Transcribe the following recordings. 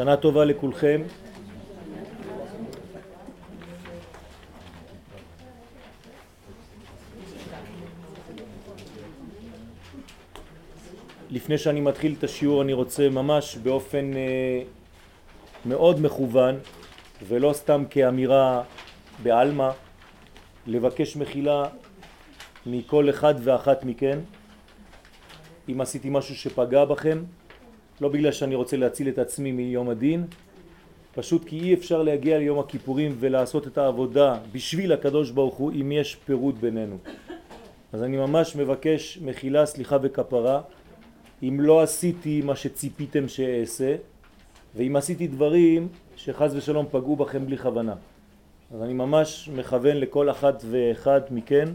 שנה טובה לכולכם. לפני שאני מתחיל את השיעור אני רוצה ממש באופן אה, מאוד מכוון ולא סתם כאמירה בעלמא לבקש מחילה מכל אחד ואחת מכן אם עשיתי משהו שפגע בכם לא בגלל שאני רוצה להציל את עצמי מיום הדין פשוט כי אי אפשר להגיע ליום הכיפורים ולעשות את העבודה בשביל הקדוש ברוך הוא אם יש פירוד בינינו אז אני ממש מבקש מחילה, סליחה וכפרה אם לא עשיתי מה שציפיתם שאעשה ואם עשיתי דברים שחז ושלום פגעו בכם בלי כוונה. אז אני ממש מכוון לכל אחת ואחד מכן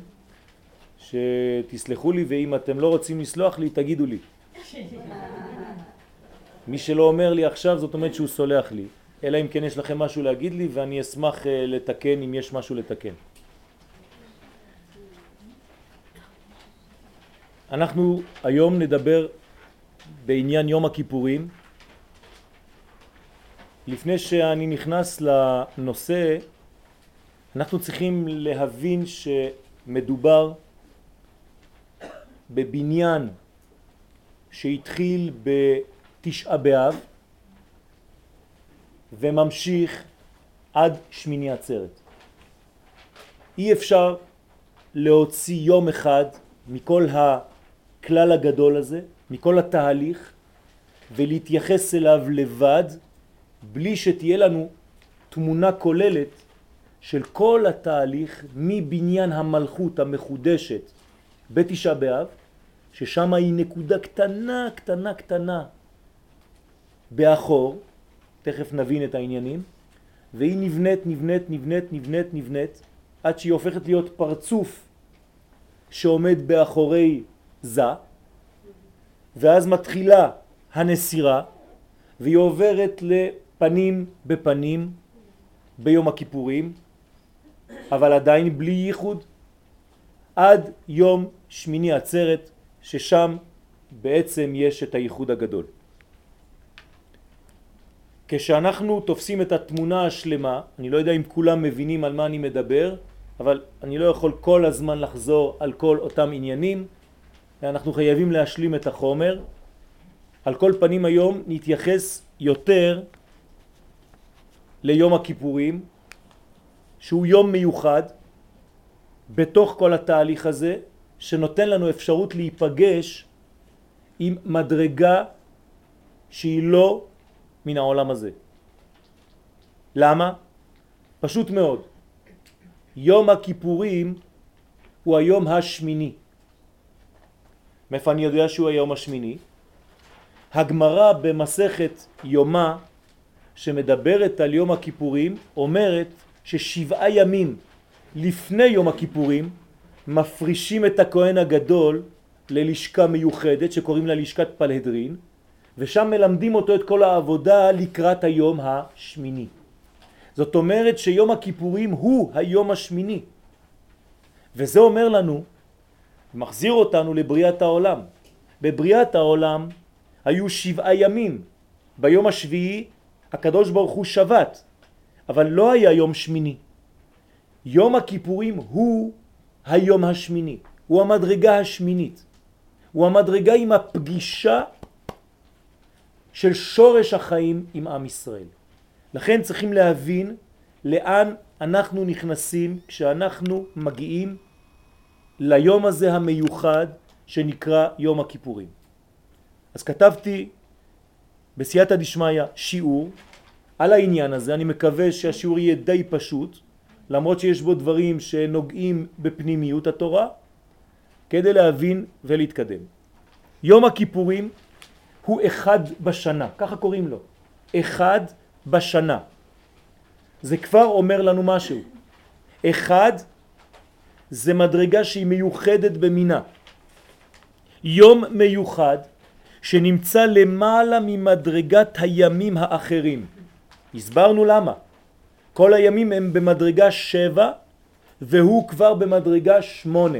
שתסלחו לי ואם אתם לא רוצים לסלוח לי תגידו לי. מי שלא אומר לי עכשיו זאת אומרת שהוא סולח לי, אלא אם כן יש לכם משהו להגיד לי ואני אשמח אה, לתקן אם יש משהו לתקן. אנחנו היום נדבר בעניין יום הכיפורים. לפני שאני נכנס לנושא, אנחנו צריכים להבין שמדובר בבניין שהתחיל בתשעה באב וממשיך עד שמיני עצרת. אי אפשר להוציא יום אחד מכל הכלל הגדול הזה מכל התהליך ולהתייחס אליו לבד בלי שתהיה לנו תמונה כוללת של כל התהליך מבניין המלכות המחודשת בתשעה באב, ששם היא נקודה קטנה קטנה קטנה באחור, תכף נבין את העניינים, והיא נבנית, נבנית, נבנית, נבנית, נבנית, עד שהיא הופכת להיות פרצוף שעומד באחורי זה, ואז מתחילה הנסירה והיא עוברת לפנים בפנים ביום הכיפורים, אבל עדיין בלי ייחוד, עד יום שמיני עצרת, ששם בעצם יש את הייחוד הגדול. כשאנחנו תופסים את התמונה השלמה, אני לא יודע אם כולם מבינים על מה אני מדבר, אבל אני לא יכול כל הזמן לחזור על כל אותם עניינים, אנחנו חייבים להשלים את החומר. על כל פנים היום נתייחס יותר ליום הכיפורים, שהוא יום מיוחד בתוך כל התהליך הזה, שנותן לנו אפשרות להיפגש עם מדרגה שהיא לא מן העולם הזה. למה? פשוט מאוד. יום הכיפורים הוא היום השמיני. מאיפה אני יודע שהוא היום השמיני? הגמרא במסכת יומה שמדברת על יום הכיפורים אומרת ששבעה ימים לפני יום הכיפורים מפרישים את הכהן הגדול ללשכה מיוחדת שקוראים לה לשכת פלהדרין ושם מלמדים אותו את כל העבודה לקראת היום השמיני. זאת אומרת שיום הכיפורים הוא היום השמיני וזה אומר לנו מחזיר אותנו לבריאת העולם. בבריאת העולם היו שבעה ימים. ביום השביעי הקדוש ברוך הוא שבת, אבל לא היה יום שמיני. יום הכיפורים הוא היום השמיני, הוא המדרגה השמינית. הוא המדרגה עם הפגישה של שורש החיים עם עם ישראל. לכן צריכים להבין לאן אנחנו נכנסים כשאנחנו מגיעים ליום הזה המיוחד שנקרא יום הכיפורים. אז כתבתי בסייעתא דשמיא שיעור על העניין הזה, אני מקווה שהשיעור יהיה די פשוט, למרות שיש בו דברים שנוגעים בפנימיות התורה, כדי להבין ולהתקדם. יום הכיפורים הוא אחד בשנה, ככה קוראים לו, אחד בשנה. זה כבר אומר לנו משהו. אחד זה מדרגה שהיא מיוחדת במינה. יום מיוחד שנמצא למעלה ממדרגת הימים האחרים. הסברנו למה. כל הימים הם במדרגה שבע והוא כבר במדרגה שמונה.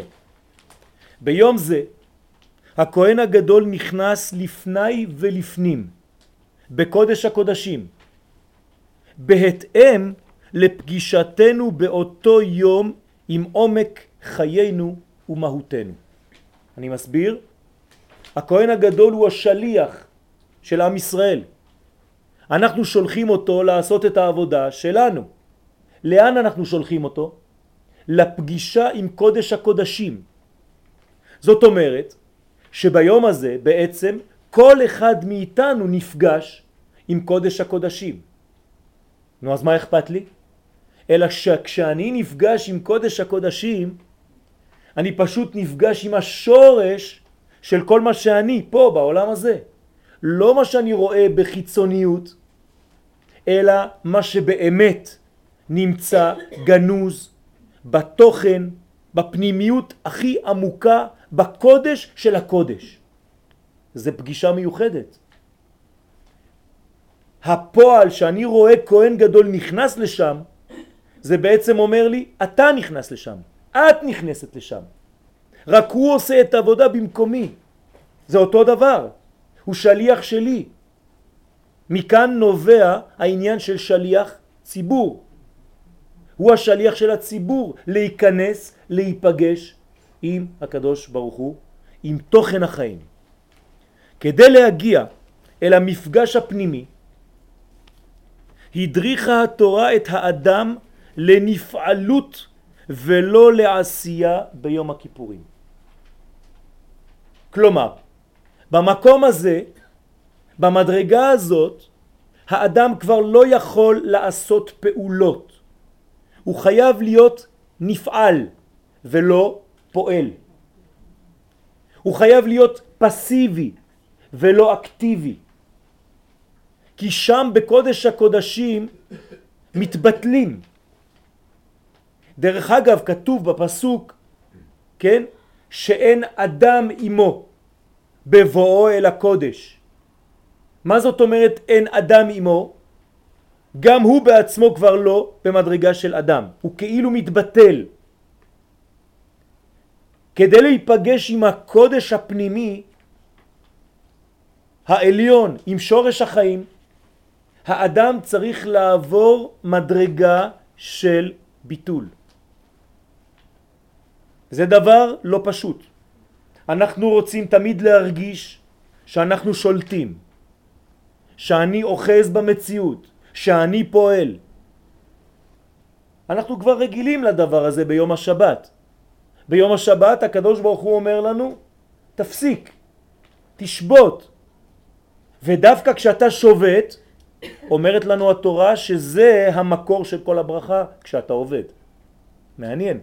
ביום זה הכהן הגדול נכנס לפני ולפנים בקודש הקודשים בהתאם לפגישתנו באותו יום עם עומק חיינו ומהותנו. אני מסביר? הכהן הגדול הוא השליח של עם ישראל. אנחנו שולחים אותו לעשות את העבודה שלנו. לאן אנחנו שולחים אותו? לפגישה עם קודש הקודשים. זאת אומרת שביום הזה בעצם כל אחד מאיתנו נפגש עם קודש הקודשים. נו אז מה אכפת לי? אלא שכשאני נפגש עם קודש הקודשים אני פשוט נפגש עם השורש של כל מה שאני פה בעולם הזה. לא מה שאני רואה בחיצוניות, אלא מה שבאמת נמצא גנוז בתוכן, בפנימיות הכי עמוקה, בקודש של הקודש. זה פגישה מיוחדת. הפועל שאני רואה כהן גדול נכנס לשם, זה בעצם אומר לי, אתה נכנס לשם, את נכנסת לשם. רק הוא עושה את העבודה במקומי. זה אותו דבר. הוא שליח שלי. מכאן נובע העניין של שליח ציבור. הוא השליח של הציבור להיכנס, להיפגש עם הקדוש ברוך הוא, עם תוכן החיים. כדי להגיע אל המפגש הפנימי, הדריכה התורה את האדם לנפעלות ולא לעשייה ביום הכיפורים. כלומר, במקום הזה, במדרגה הזאת, האדם כבר לא יכול לעשות פעולות. הוא חייב להיות נפעל ולא פועל. הוא חייב להיות פסיבי ולא אקטיבי. כי שם בקודש הקודשים מתבטלים. דרך אגב, כתוב בפסוק, כן, שאין אדם עמו בבואו אל הקודש. מה זאת אומרת אין אדם עמו? גם הוא בעצמו כבר לא במדרגה של אדם, הוא כאילו מתבטל. כדי להיפגש עם הקודש הפנימי העליון, עם שורש החיים, האדם צריך לעבור מדרגה של ביטול. זה דבר לא פשוט. אנחנו רוצים תמיד להרגיש שאנחנו שולטים, שאני אוחז במציאות, שאני פועל. אנחנו כבר רגילים לדבר הזה ביום השבת. ביום השבת הקדוש ברוך הוא אומר לנו, תפסיק, תשבות. ודווקא כשאתה שובת, אומרת לנו התורה שזה המקור של כל הברכה כשאתה עובד. מעניין.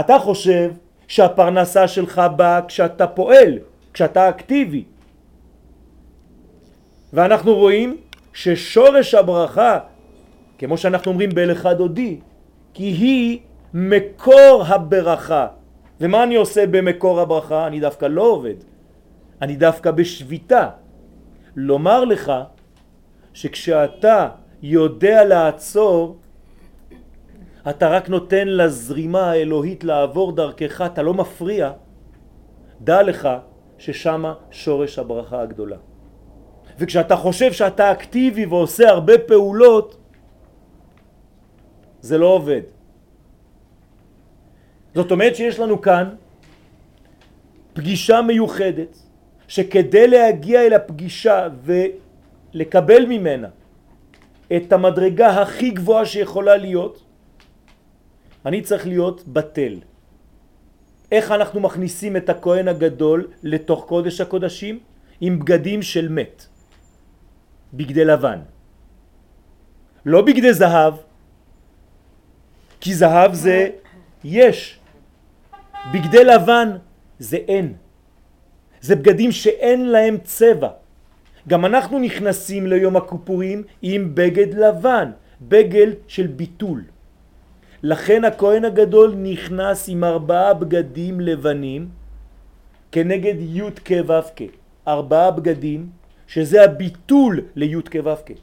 אתה חושב שהפרנסה שלך באה כשאתה פועל, כשאתה אקטיבי. ואנחנו רואים ששורש הברכה, כמו שאנחנו אומרים בלכה דודי, כי היא מקור הברכה. ומה אני עושה במקור הברכה? אני דווקא לא עובד. אני דווקא בשביתה. לומר לך שכשאתה יודע לעצור, אתה רק נותן לזרימה האלוהית לעבור דרכך, אתה לא מפריע, דע לך ששמה שורש הברכה הגדולה. וכשאתה חושב שאתה אקטיבי ועושה הרבה פעולות, זה לא עובד. זאת אומרת שיש לנו כאן פגישה מיוחדת, שכדי להגיע אל הפגישה ולקבל ממנה את המדרגה הכי גבוהה שיכולה להיות, אני צריך להיות בטל. איך אנחנו מכניסים את הכהן הגדול לתוך קודש הקודשים? עם בגדים של מת. בגדי לבן. לא בגדי זהב, כי זהב זה יש. בגדי לבן זה אין. זה בגדים שאין להם צבע. גם אנחנו נכנסים ליום הכיפורים עם בגד לבן, בגל של ביטול. לכן הכהן הגדול נכנס עם ארבעה בגדים לבנים כנגד י' כו' כ', ארבעה בגדים שזה הביטול לי' כו' כ'.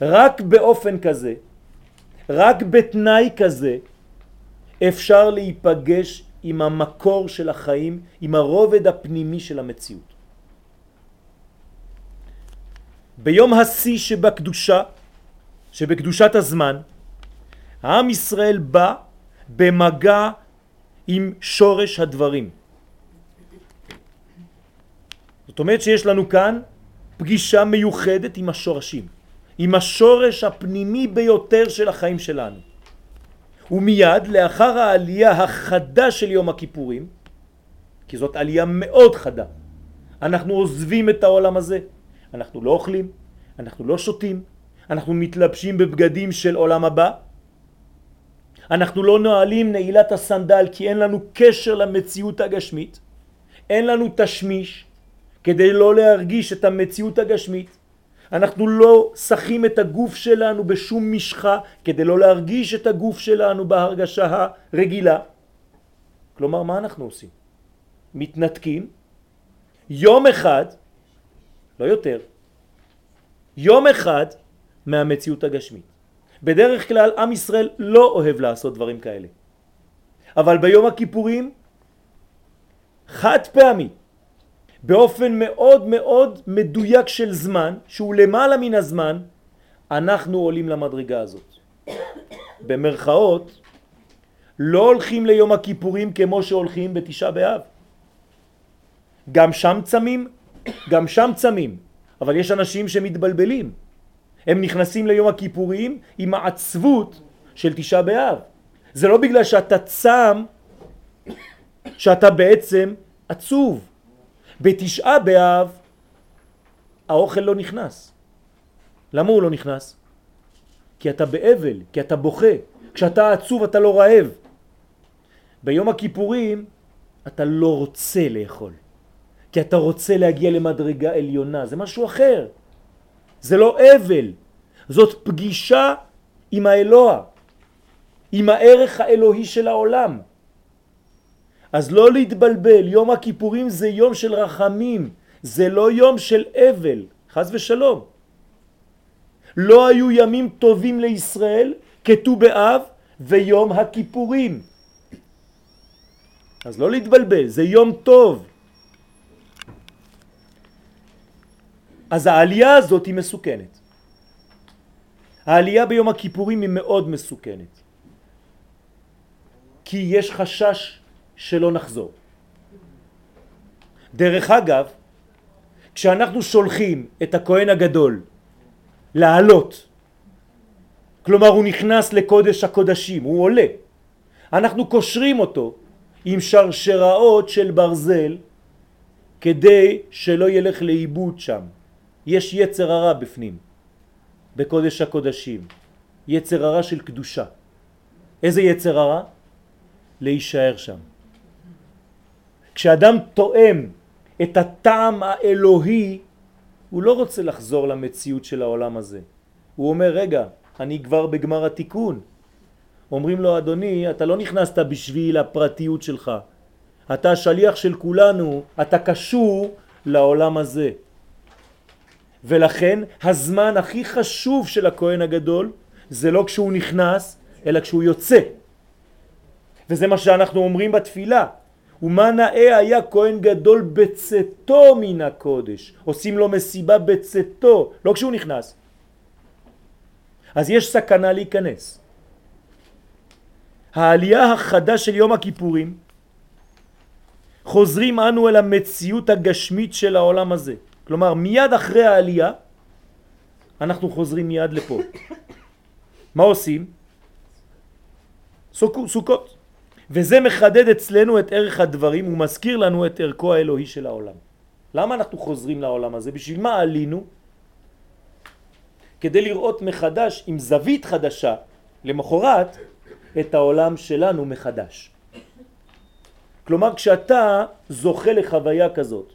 רק באופן כזה, רק בתנאי כזה, אפשר להיפגש עם המקור של החיים, עם הרובד הפנימי של המציאות. ביום השיא שבקדושה, שבקדושת הזמן, העם ישראל בא במגע עם שורש הדברים. זאת אומרת שיש לנו כאן פגישה מיוחדת עם השורשים, עם השורש הפנימי ביותר של החיים שלנו. ומיד לאחר העלייה החדה של יום הכיפורים, כי זאת עלייה מאוד חדה, אנחנו עוזבים את העולם הזה, אנחנו לא אוכלים, אנחנו לא שותים, אנחנו מתלבשים בבגדים של עולם הבא, אנחנו לא נועלים נעילת הסנדל כי אין לנו קשר למציאות הגשמית, אין לנו תשמיש כדי לא להרגיש את המציאות הגשמית, אנחנו לא שחים את הגוף שלנו בשום משחה כדי לא להרגיש את הגוף שלנו בהרגשה הרגילה. כלומר, מה אנחנו עושים? מתנתקים יום אחד, לא יותר, יום אחד מהמציאות הגשמית. בדרך כלל עם ישראל לא אוהב לעשות דברים כאלה. אבל ביום הכיפורים חד פעמי באופן מאוד מאוד מדויק של זמן, שהוא למעלה מן הזמן, אנחנו עולים למדרגה הזאת. במרכאות, לא הולכים ליום הכיפורים כמו שהולכים בתשעה באב. גם שם צמים, גם שם צמים, אבל יש אנשים שמתבלבלים. הם נכנסים ליום הכיפורים עם העצבות של תשעה באב. זה לא בגלל שאתה צם שאתה בעצם עצוב. בתשעה באב האוכל לא נכנס. למה הוא לא נכנס? כי אתה באבל, כי אתה בוכה. כשאתה עצוב אתה לא רעב. ביום הכיפורים אתה לא רוצה לאכול. כי אתה רוצה להגיע למדרגה עליונה, זה משהו אחר. זה לא אבל, זאת פגישה עם האלוה, עם הערך האלוהי של העולם. אז לא להתבלבל, יום הכיפורים זה יום של רחמים, זה לא יום של אבל, חז ושלום. לא היו ימים טובים לישראל כתו באב ויום הכיפורים. אז לא להתבלבל, זה יום טוב. אז העלייה הזאת היא מסוכנת. העלייה ביום הכיפורים היא מאוד מסוכנת. כי יש חשש שלא נחזור. דרך אגב, כשאנחנו שולחים את הכהן הגדול לעלות, כלומר הוא נכנס לקודש הקודשים, הוא עולה, אנחנו קושרים אותו עם שרשראות של ברזל כדי שלא ילך לאיבוד שם. יש יצר הרע בפנים, בקודש הקודשים, יצר הרע של קדושה. איזה יצר הרע? להישאר שם. כשאדם תואם את הטעם האלוהי, הוא לא רוצה לחזור למציאות של העולם הזה. הוא אומר, רגע, אני כבר בגמר התיקון. אומרים לו, אדוני, אתה לא נכנסת בשביל הפרטיות שלך. אתה שליח של כולנו, אתה קשור לעולם הזה. ולכן הזמן הכי חשוב של הכהן הגדול זה לא כשהוא נכנס, אלא כשהוא יוצא. וזה מה שאנחנו אומרים בתפילה. ומה נאה היה כהן גדול בצאתו מן הקודש. עושים לו מסיבה בצאתו, לא כשהוא נכנס. אז יש סכנה להיכנס. העלייה החדה של יום הכיפורים חוזרים אנו אל המציאות הגשמית של העולם הזה. כלומר, מיד אחרי העלייה אנחנו חוזרים מיד לפה. מה עושים? סוכות. וזה מחדד אצלנו את ערך הדברים ומזכיר לנו את ערכו האלוהי של העולם. למה אנחנו חוזרים לעולם הזה? בשביל מה עלינו? כדי לראות מחדש עם זווית חדשה למחרת את העולם שלנו מחדש. כלומר כשאתה זוכה לחוויה כזאת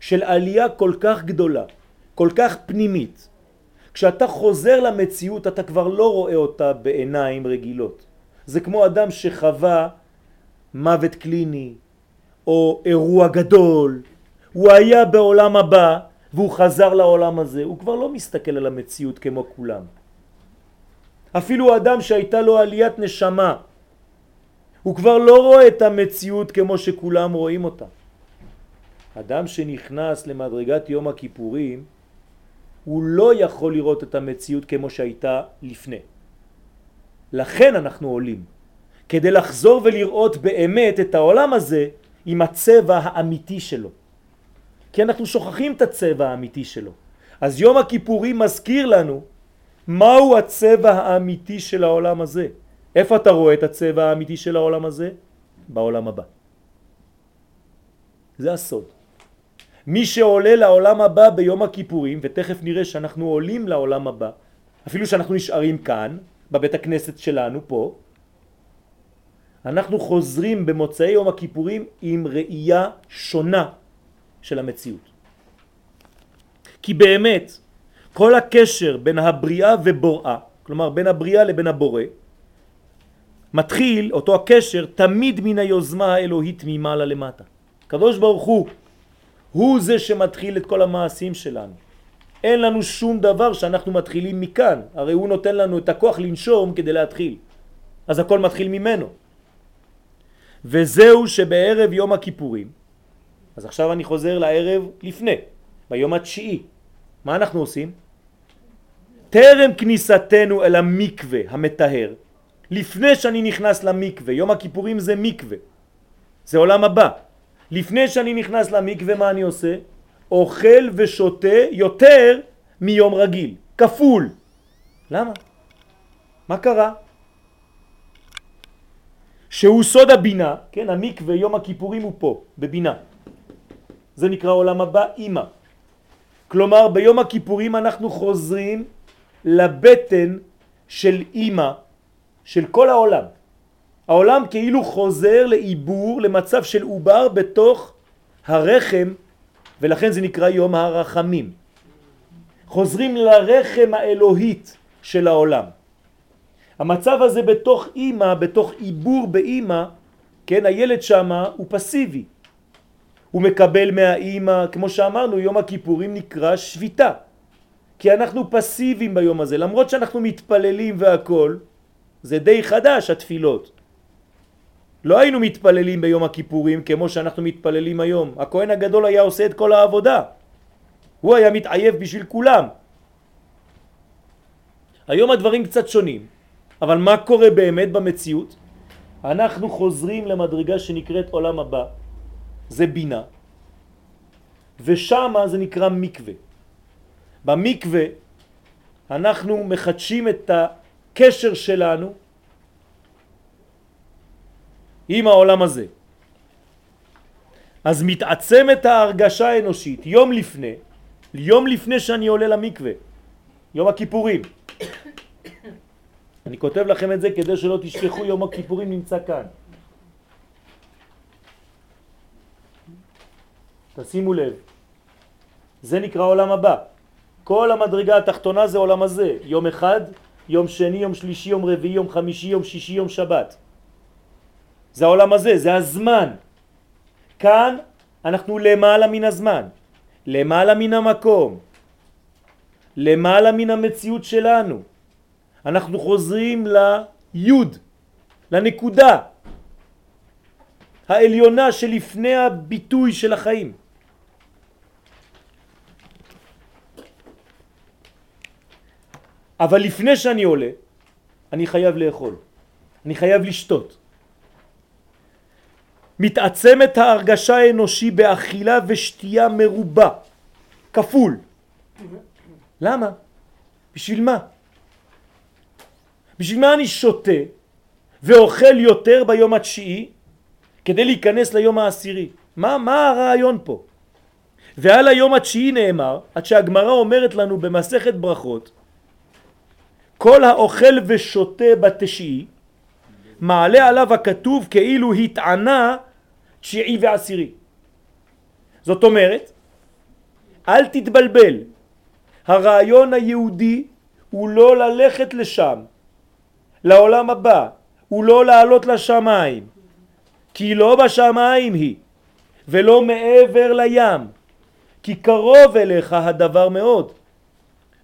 של עלייה כל כך גדולה, כל כך פנימית, כשאתה חוזר למציאות אתה כבר לא רואה אותה בעיניים רגילות. זה כמו אדם שחווה מוות קליני או אירוע גדול, הוא היה בעולם הבא והוא חזר לעולם הזה, הוא כבר לא מסתכל על המציאות כמו כולם. אפילו אדם שהייתה לו עליית נשמה, הוא כבר לא רואה את המציאות כמו שכולם רואים אותה. אדם שנכנס למדרגת יום הכיפורים, הוא לא יכול לראות את המציאות כמו שהייתה לפני. לכן אנחנו עולים, כדי לחזור ולראות באמת את העולם הזה עם הצבע האמיתי שלו. כי אנחנו שוכחים את הצבע האמיתי שלו. אז יום הכיפורים מזכיר לנו מהו הצבע האמיתי של העולם הזה. איפה אתה רואה את הצבע האמיתי של העולם הזה? בעולם הבא. זה הסוד. מי שעולה לעולם הבא ביום הכיפורים, ותכף נראה שאנחנו עולים לעולם הבא, אפילו שאנחנו נשארים כאן, בבית הכנסת שלנו פה, אנחנו חוזרים במוצאי יום הכיפורים עם ראייה שונה של המציאות. כי באמת, כל הקשר בין הבריאה ובוראה, כלומר בין הבריאה לבין הבורא, מתחיל, אותו הקשר, תמיד מן היוזמה האלוהית ממעלה למטה. קדוש ברוך הוא, הוא זה שמתחיל את כל המעשים שלנו. אין לנו שום דבר שאנחנו מתחילים מכאן, הרי הוא נותן לנו את הכוח לנשום כדי להתחיל. אז הכל מתחיל ממנו. וזהו שבערב יום הכיפורים, אז עכשיו אני חוזר לערב לפני, ביום התשיעי. מה אנחנו עושים? טרם כניסתנו אל המקווה המטהר, לפני שאני נכנס למקווה, יום הכיפורים זה מקווה, זה עולם הבא. לפני שאני נכנס למקווה מה אני עושה? אוכל ושותה יותר מיום רגיל, כפול. למה? מה קרה? שהוא סוד הבינה, כן, המקווה, יום הכיפורים הוא פה, בבינה. זה נקרא עולם הבא, אימא. כלומר, ביום הכיפורים אנחנו חוזרים לבטן של אימא, של כל העולם. העולם כאילו חוזר לעיבור, למצב של עובר בתוך הרחם, ולכן זה נקרא יום הרחמים. חוזרים לרחם האלוהית של העולם. המצב הזה בתוך אימא, בתוך עיבור באימא, כן, הילד שמה הוא פסיבי. הוא מקבל מהאימא, כמו שאמרנו, יום הכיפורים נקרא שביתה. כי אנחנו פסיביים ביום הזה, למרות שאנחנו מתפללים והכל, זה די חדש התפילות. לא היינו מתפללים ביום הכיפורים כמו שאנחנו מתפללים היום. הכהן הגדול היה עושה את כל העבודה. הוא היה מתעייף בשביל כולם. היום הדברים קצת שונים, אבל מה קורה באמת במציאות? אנחנו חוזרים למדרגה שנקראת עולם הבא, זה בינה, ושם זה נקרא מקווה. במקווה אנחנו מחדשים את הקשר שלנו עם העולם הזה. אז מתעצמת ההרגשה האנושית יום לפני, יום לפני שאני עולה למקווה, יום הכיפורים. אני כותב לכם את זה כדי שלא תשכחו, יום הכיפורים נמצא כאן. תשימו לב, זה נקרא עולם הבא. כל המדרגה התחתונה זה עולם הזה, יום אחד, יום שני, יום שלישי, יום רביעי, יום חמישי, יום שישי, יום שבת. זה העולם הזה, זה הזמן. כאן אנחנו למעלה מן הזמן, למעלה מן המקום, למעלה מן המציאות שלנו. אנחנו חוזרים ליוד, לנקודה העליונה שלפני הביטוי של החיים. אבל לפני שאני עולה, אני חייב לאכול, אני חייב לשתות. מתעצמת ההרגשה האנושי באכילה ושתייה מרובה, כפול. למה? בשביל מה? בשביל מה אני שותה ואוכל יותר ביום התשיעי כדי להיכנס ליום העשירי? מה, מה הרעיון פה? ועל היום התשיעי נאמר, עד שהגמרא אומרת לנו במסכת ברכות, כל האוכל ושותה בתשיעי, מעלה עליו הכתוב כאילו התענה תשיעי ועשירי. זאת אומרת, אל תתבלבל, הרעיון היהודי הוא לא ללכת לשם, לעולם הבא, הוא לא לעלות לשמיים, כי לא בשמיים היא, ולא מעבר לים, כי קרוב אליך הדבר מאוד,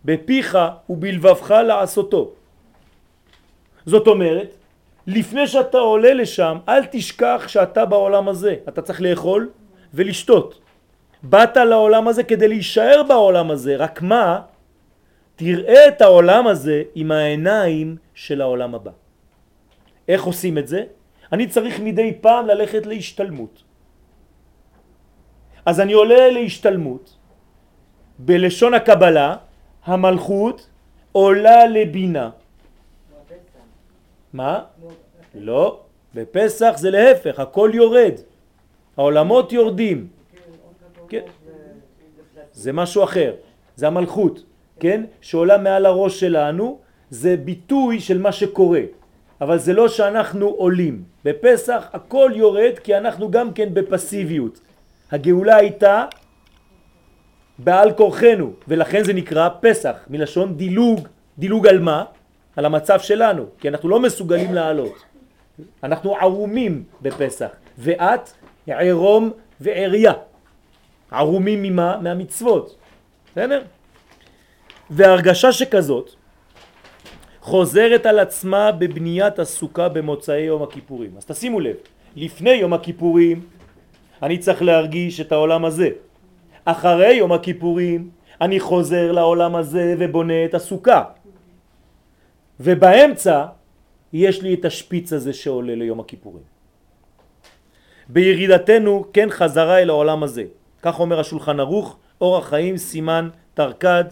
בפיך ובלבבך לעשותו. זאת אומרת, לפני שאתה עולה לשם, אל תשכח שאתה בעולם הזה. אתה צריך לאכול ולשתות. באת לעולם הזה כדי להישאר בעולם הזה, רק מה? תראה את העולם הזה עם העיניים של העולם הבא. איך עושים את זה? אני צריך מדי פעם ללכת להשתלמות. אז אני עולה להשתלמות, בלשון הקבלה, המלכות עולה לבינה. מה? לא, בפסח זה להפך, הכל יורד, העולמות יורדים. כן. זה משהו אחר, זה המלכות, כן? שעולה מעל הראש שלנו, זה ביטוי של מה שקורה, אבל זה לא שאנחנו עולים. בפסח הכל יורד כי אנחנו גם כן בפסיביות. הגאולה הייתה בעל כורחנו, ולכן זה נקרא פסח, מלשון דילוג, דילוג על מה? על המצב שלנו, כי אנחנו לא מסוגלים לעלות. אנחנו ערומים בפסח, ואת ערום ועריה. ערומים ממה? מהמצוות. בסדר? והרגשה שכזאת חוזרת על עצמה בבניית הסוכה במוצאי יום הכיפורים. אז תשימו לב, לפני יום הכיפורים אני צריך להרגיש את העולם הזה. אחרי יום הכיפורים אני חוזר לעולם הזה ובונה את הסוכה. ובאמצע יש לי את השפיץ הזה שעולה ליום הכיפורים. בירידתנו כן חזרה אל העולם הזה. כך אומר השולחן ערוך, אור החיים, סימן תרקד,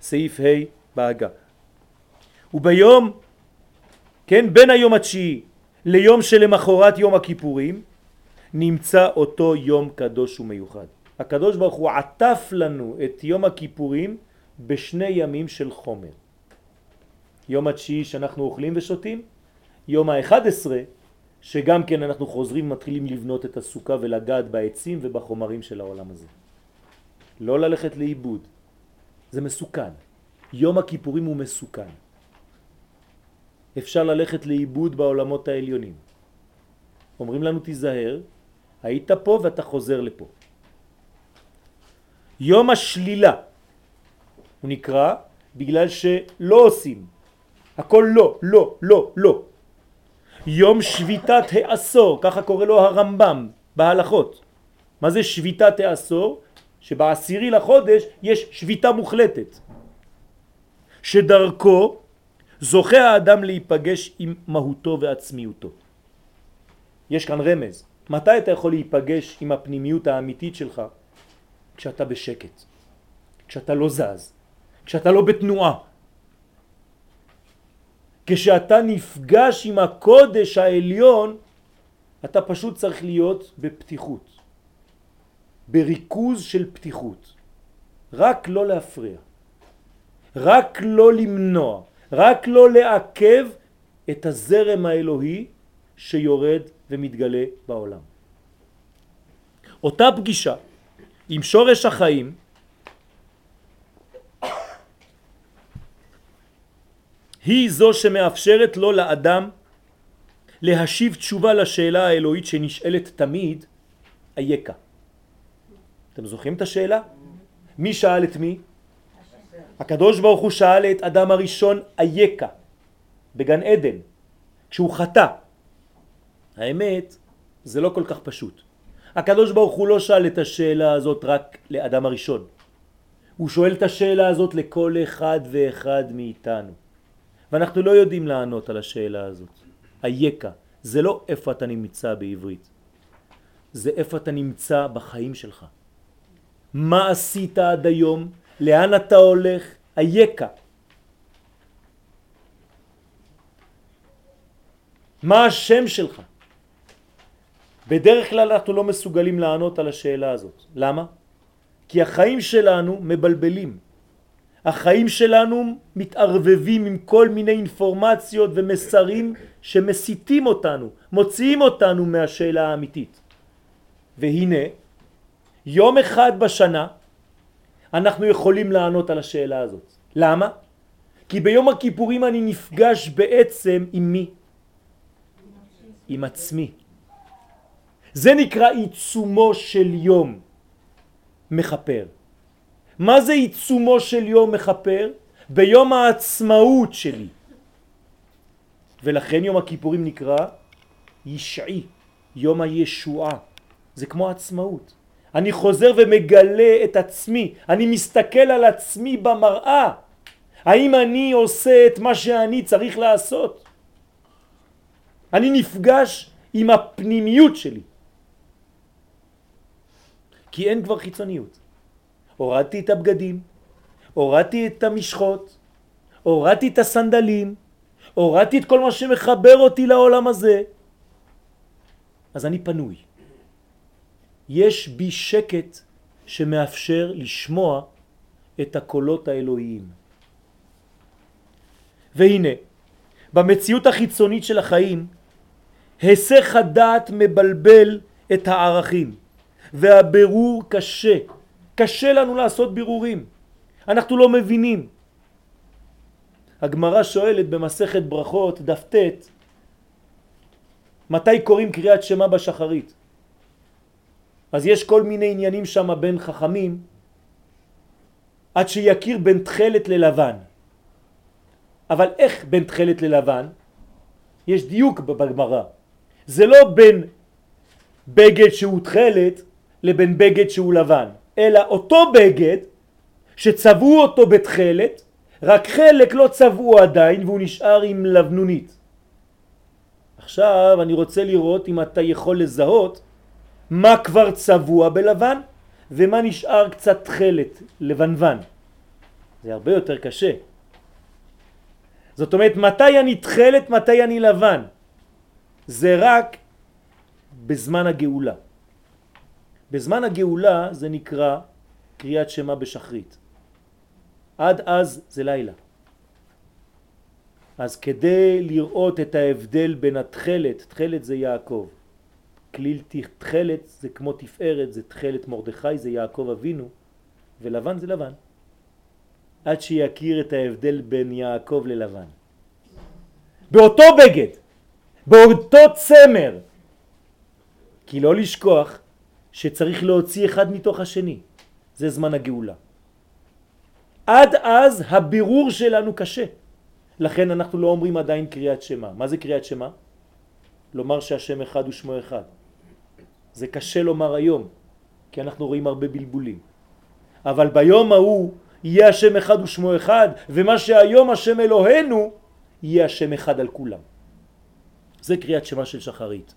סעיף ה' בהגה. וביום, כן, בין היום התשיעי ליום שלמחרת יום הכיפורים, נמצא אותו יום קדוש ומיוחד. הקדוש ברוך הוא עטף לנו את יום הכיפורים בשני ימים של חומר. יום התשיעי שאנחנו אוכלים ושותים, יום האחד עשרה שגם כן אנחנו חוזרים ומתחילים לבנות את הסוכה ולגעת בעצים ובחומרים של העולם הזה. לא ללכת לאיבוד, זה מסוכן. יום הכיפורים הוא מסוכן. אפשר ללכת לאיבוד בעולמות העליונים. אומרים לנו תיזהר, היית פה ואתה חוזר לפה. יום השלילה הוא נקרא בגלל שלא עושים, הכל לא, לא, לא, לא. יום שביתת העשור, ככה קורא לו הרמב"ם בהלכות. מה זה שביתת העשור? שבעשירי לחודש יש שביתה מוחלטת, שדרכו זוכה האדם להיפגש עם מהותו ועצמיותו. יש כאן רמז. מתי אתה יכול להיפגש עם הפנימיות האמיתית שלך? כשאתה בשקט, כשאתה לא זז, כשאתה לא בתנועה. כשאתה נפגש עם הקודש העליון, אתה פשוט צריך להיות בפתיחות, בריכוז של פתיחות. רק לא להפריע, רק לא למנוע, רק לא לעכב את הזרם האלוהי שיורד ומתגלה בעולם. אותה פגישה עם שורש החיים היא זו שמאפשרת לו לאדם להשיב תשובה לשאלה האלוהית שנשאלת תמיד, אייכה. אתם זוכרים את השאלה? מי שאל את מי? הקדוש ברוך הוא שאל את אדם הראשון אייכה בגן עדן כשהוא חטא. האמת זה לא כל כך פשוט. הקדוש ברוך הוא לא שאל את השאלה הזאת רק לאדם הראשון. הוא שואל את השאלה הזאת לכל אחד ואחד מאיתנו. ואנחנו לא יודעים לענות על השאלה הזאת. היקה, זה לא איפה אתה נמצא בעברית, זה איפה אתה נמצא בחיים שלך. מה עשית עד היום? לאן אתה הולך? היקה. מה השם שלך? בדרך כלל אנחנו לא מסוגלים לענות על השאלה הזאת. למה? כי החיים שלנו מבלבלים. החיים שלנו מתערבבים עם כל מיני אינפורמציות ומסרים שמסיתים אותנו, מוציאים אותנו מהשאלה האמיתית. והנה, יום אחד בשנה אנחנו יכולים לענות על השאלה הזאת. למה? כי ביום הכיפורים אני נפגש בעצם עם מי? עם עצמי. זה נקרא עיצומו של יום מחפר. מה זה עיצומו של יום מחפר? ביום העצמאות שלי. ולכן יום הכיפורים נקרא ישעי, יום הישועה. זה כמו עצמאות. אני חוזר ומגלה את עצמי, אני מסתכל על עצמי במראה. האם אני עושה את מה שאני צריך לעשות? אני נפגש עם הפנימיות שלי. כי אין כבר חיצוניות. הורדתי את הבגדים, הורדתי את המשחות, הורדתי את הסנדלים, הורדתי את כל מה שמחבר אותי לעולם הזה, אז אני פנוי. יש בי שקט שמאפשר לשמוע את הקולות האלוהיים. והנה, במציאות החיצונית של החיים, היסח הדעת מבלבל את הערכים, והבירור קשה. קשה לנו לעשות בירורים. אנחנו לא מבינים. הגמרא שואלת במסכת ברכות, דף ט, מתי קוראים קריאת שמה בשחרית? אז יש כל מיני עניינים שם בין חכמים עד שיכיר בין תחלת ללבן. אבל איך בין תחלת ללבן? יש דיוק בגמרא. זה לא בין בגד שהוא תחלת לבין בגד שהוא לבן, אלא אותו בגד שצבעו אותו בתחלת, רק חלק לא צבעו עדיין והוא נשאר עם לבנונית. עכשיו אני רוצה לראות אם אתה יכול לזהות מה כבר צבוע בלבן ומה נשאר קצת תחלת, לבנבן. זה הרבה יותר קשה. זאת אומרת, מתי אני תחלת, מתי אני לבן. זה רק בזמן הגאולה. בזמן הגאולה זה נקרא קריאת שמה בשחרית. עד אז זה לילה. אז כדי לראות את ההבדל בין התחלת, תחלת זה יעקב, כליל תחלת זה כמו תפארת, זה תחלת מרדכי, זה יעקב אבינו, ולבן זה לבן. עד שיכיר את ההבדל בין יעקב ללבן. באותו בגד, באותו צמר, כי לא לשכוח שצריך להוציא אחד מתוך השני. זה זמן הגאולה. עד אז הבירור שלנו קשה. לכן אנחנו לא אומרים עדיין קריאת שמה. מה זה קריאת שמה? לומר שהשם אחד ושמו אחד. זה קשה לומר היום, כי אנחנו רואים הרבה בלבולים. אבל ביום ההוא יהיה השם אחד ושמו אחד, ומה שהיום השם אלוהינו, יהיה השם אחד על כולם. זה קריאת שמה של שחרית,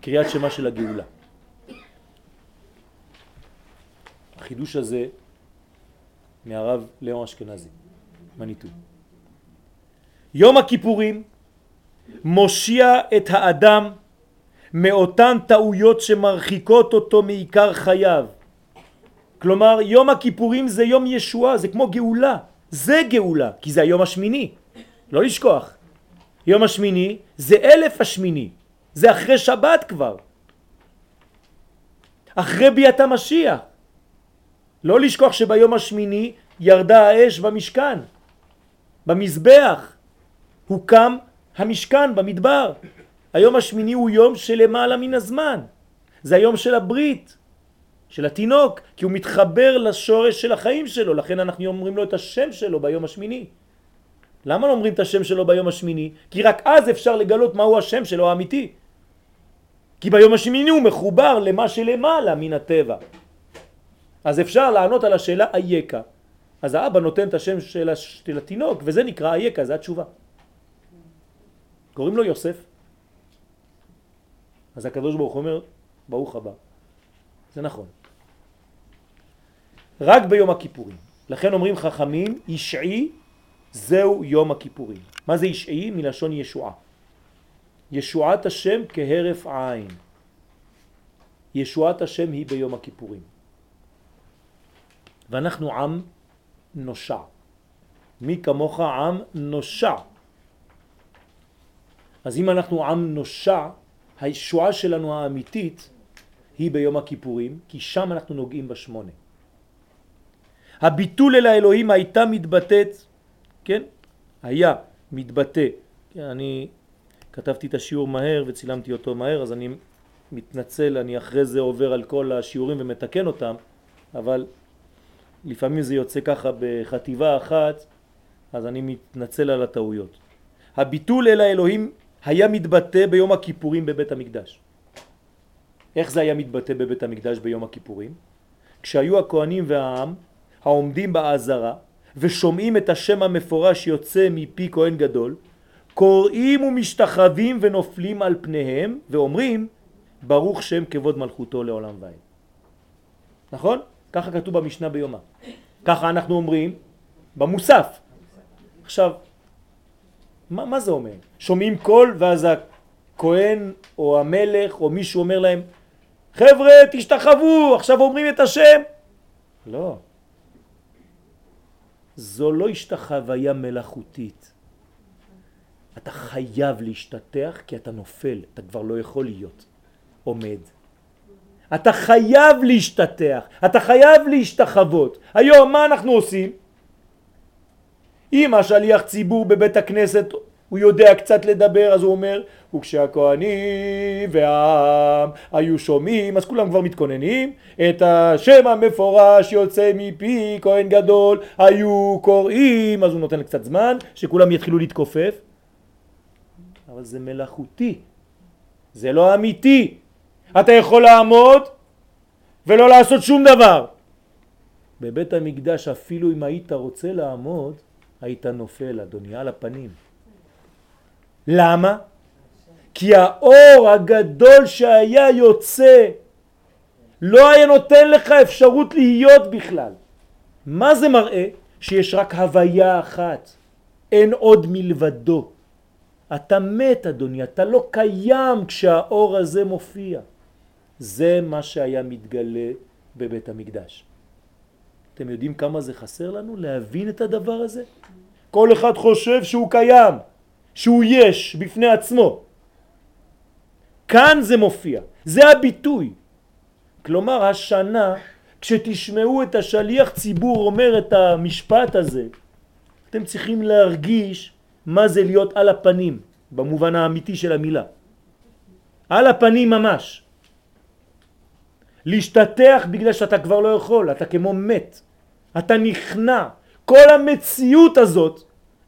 קריאת שמה של הגאולה. החידוש הזה מהרב לאון אשכנזי, מניטו. יום הכיפורים מושיע את האדם מאותן טעויות שמרחיקות אותו מעיקר חייו. כלומר, יום הכיפורים זה יום ישועה, זה כמו גאולה. זה גאולה, כי זה היום השמיני. לא לשכוח. יום השמיני זה אלף השמיני. זה אחרי שבת כבר. אחרי ביאת המשיח. לא לשכוח שביום השמיני ירדה האש במשכן, במזבח. הוקם המשכן במדבר. היום השמיני הוא יום שלמעלה מן הזמן. זה היום של הברית, של התינוק, כי הוא מתחבר לשורש של החיים שלו, לכן אנחנו אומרים לו את השם שלו ביום השמיני. למה לא אומרים את השם שלו ביום השמיני? כי רק אז אפשר לגלות מהו השם שלו האמיתי. כי ביום השמיני הוא מחובר למה שלמעלה מן הטבע. אז אפשר לענות על השאלה אייקה. אז האבא נותן את השם של התינוק, וזה נקרא אייקה, זה התשובה. קוראים לו יוסף. אז הקדוש ברוך אומר, ברוך הבא. זה נכון. רק ביום הכיפורים. לכן אומרים חכמים, ישעי זהו יום הכיפורים. מה זה ישעי? מלשון ישועה. ישועת השם כהרף עין. ישועת השם היא ביום הכיפורים. ואנחנו עם נושע. מי כמוך עם נושע. אז אם אנחנו עם נושע, הישועה שלנו האמיתית היא ביום הכיפורים, כי שם אנחנו נוגעים בשמונה. הביטול אל האלוהים הייתה מתבטאת, כן? היה מתבטא. אני כתבתי את השיעור מהר וצילמתי אותו מהר, אז אני מתנצל, אני אחרי זה עובר על כל השיעורים ומתקן אותם, אבל לפעמים זה יוצא ככה בחטיבה אחת, אז אני מתנצל על הטעויות. הביטול אל האלוהים היה מתבטא ביום הכיפורים בבית המקדש. איך זה היה מתבטא בבית המקדש ביום הכיפורים? כשהיו הכהנים והעם העומדים בעזרה ושומעים את השם המפורש יוצא מפי כהן גדול, קוראים ומשתחווים ונופלים על פניהם ואומרים ברוך שם כבוד מלכותו לעולם ועד. נכון? ככה כתוב במשנה ביומה. ככה אנחנו אומרים במוסף. עכשיו, מה, מה זה אומר? שומעים קול ואז הכהן או המלך או מישהו אומר להם חבר'ה תשתחוו עכשיו אומרים את השם לא זו לא השתחוויה מלאכותית אתה חייב להשתתח כי אתה נופל, אתה כבר לא יכול להיות עומד. אתה חייב להשתתח, אתה חייב להשתחוות. היום מה אנחנו עושים? אם השליח ציבור בבית הכנסת הוא יודע קצת לדבר אז הוא אומר וכשהכהנים והעם היו שומעים אז כולם כבר מתכוננים את השם המפורש יוצא מפי כהן גדול היו קוראים אז הוא נותן קצת זמן שכולם יתחילו להתכופף אבל זה מלאכותי זה לא אמיתי אתה יכול לעמוד ולא לעשות שום דבר בבית המקדש אפילו אם היית רוצה לעמוד היית נופל אדוני על הפנים למה? כי האור הגדול שהיה יוצא לא היה נותן לך אפשרות להיות בכלל. מה זה מראה? שיש רק הוויה אחת, אין עוד מלבדו. אתה מת אדוני, אתה לא קיים כשהאור הזה מופיע. זה מה שהיה מתגלה בבית המקדש. אתם יודעים כמה זה חסר לנו להבין את הדבר הזה? כל אחד חושב שהוא קיים. שהוא יש בפני עצמו. כאן זה מופיע, זה הביטוי. כלומר השנה כשתשמעו את השליח ציבור אומר את המשפט הזה אתם צריכים להרגיש מה זה להיות על הפנים במובן האמיתי של המילה. על הפנים ממש. להשתתח בגלל שאתה כבר לא יכול, אתה כמו מת, אתה נכנע. כל המציאות הזאת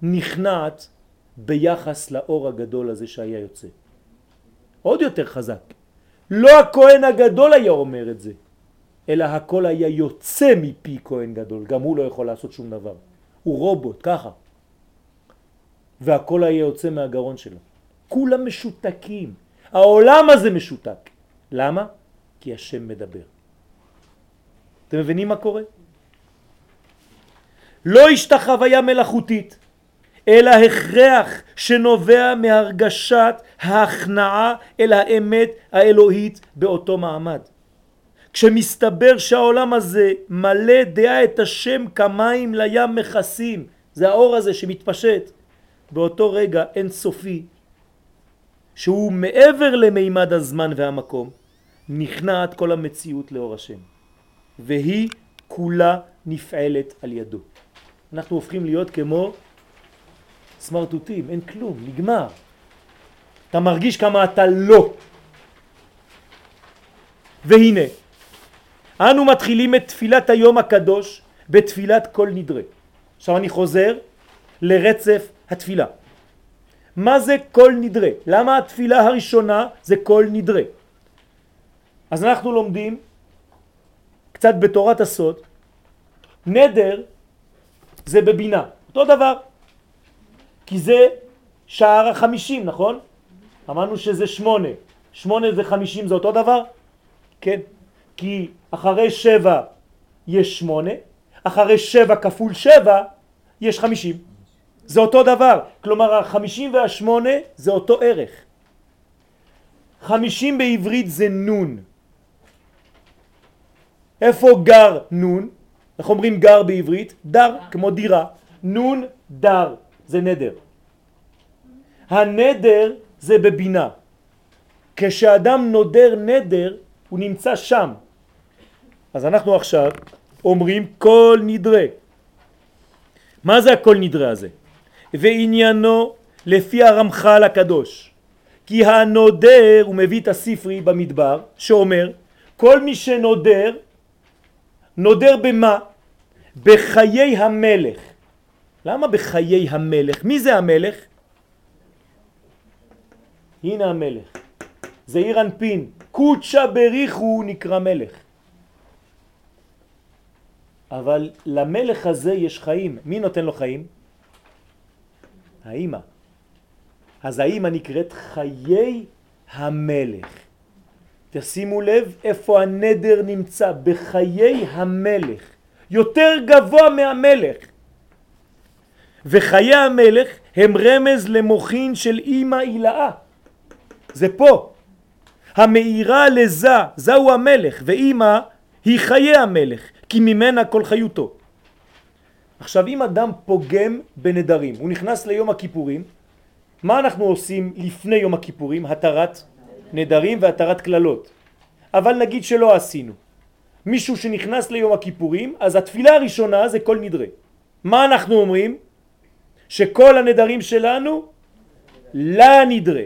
נכנעת ביחס לאור הגדול הזה שהיה יוצא. עוד יותר חזק. לא הכהן הגדול היה אומר את זה, אלא הכל היה יוצא מפי כהן גדול, גם הוא לא יכול לעשות שום דבר. הוא רובוט, ככה. והכל היה יוצא מהגרון שלו. כולם משותקים. העולם הזה משותק. למה? כי השם מדבר. אתם מבינים מה קורה? לא השתחוויה מלאכותית, אלא הכרח שנובע מהרגשת ההכנעה אל האמת האלוהית באותו מעמד. כשמסתבר שהעולם הזה מלא דעה את השם כמים לים מכסים, זה האור הזה שמתפשט, באותו רגע אין סופי, שהוא מעבר למימד הזמן והמקום, נכנעת כל המציאות לאור השם, והיא כולה נפעלת על ידו. אנחנו הופכים להיות כמו סמרטוטים, אין כלום, נגמר. אתה מרגיש כמה אתה לא. והנה, אנו מתחילים את תפילת היום הקדוש בתפילת כל נדרה. עכשיו אני חוזר לרצף התפילה. מה זה כל נדרה? למה התפילה הראשונה זה כל נדרה? אז אנחנו לומדים קצת בתורת הסוד, נדר זה בבינה, אותו דבר. כי זה שער החמישים, נכון? אמרנו שזה שמונה. שמונה זה חמישים זה אותו דבר? כן. כי אחרי שבע יש שמונה, אחרי שבע כפול שבע יש חמישים. זה אותו דבר. כלומר החמישים והשמונה זה אותו ערך. חמישים בעברית זה נון. איפה גר נון? איך אומרים גר בעברית? דר, כמו דירה. נון דר. זה נדר. הנדר זה בבינה. כשאדם נודר נדר, הוא נמצא שם. אז אנחנו עכשיו אומרים כל נדרה. מה זה הכל נדרה הזה? ועניינו לפי הרמח"ל הקדוש. כי הנודר, הוא מביא את הספרי במדבר, שאומר, כל מי שנודר, נודר במה? בחיי המלך. למה בחיי המלך? מי זה המלך? הנה המלך. זה עיר אנפין. קודשה בריחו נקרא מלך. אבל למלך הזה יש חיים. מי נותן לו חיים? האימא. אז האימא נקראת חיי המלך. תשימו לב איפה הנדר נמצא, בחיי המלך. יותר גבוה מהמלך. וחיי המלך הם רמז למוחין של אימא הילאה. זה פה. המאירה לזה, זהו המלך, ואימא היא חיי המלך, כי ממנה כל חיותו. עכשיו אם אדם פוגם בנדרים, הוא נכנס ליום הכיפורים, מה אנחנו עושים לפני יום הכיפורים? התרת נדרים והתרת כללות. אבל נגיד שלא עשינו. מישהו שנכנס ליום הכיפורים, אז התפילה הראשונה זה כל נדרה. מה אנחנו אומרים? שכל הנדרים שלנו לה נדרה.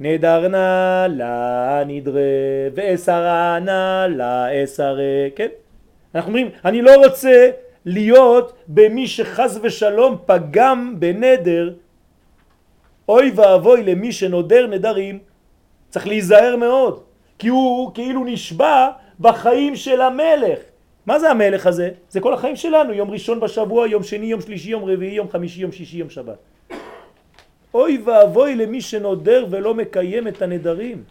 נדרנה לה נדרה ואסרנה לה אסרה, כן? אנחנו אומרים, אני לא רוצה להיות במי שחז ושלום פגם בנדר, אוי ואבוי למי שנודר נדרים, צריך להיזהר מאוד, כי הוא כאילו נשבע בחיים של המלך. מה זה המלך הזה? זה כל החיים שלנו, יום ראשון בשבוע, יום שני, יום שלישי, יום רביעי, יום חמישי, יום שישי, יום שבת. אוי ואבוי למי שנודר ולא מקיים את הנדרים.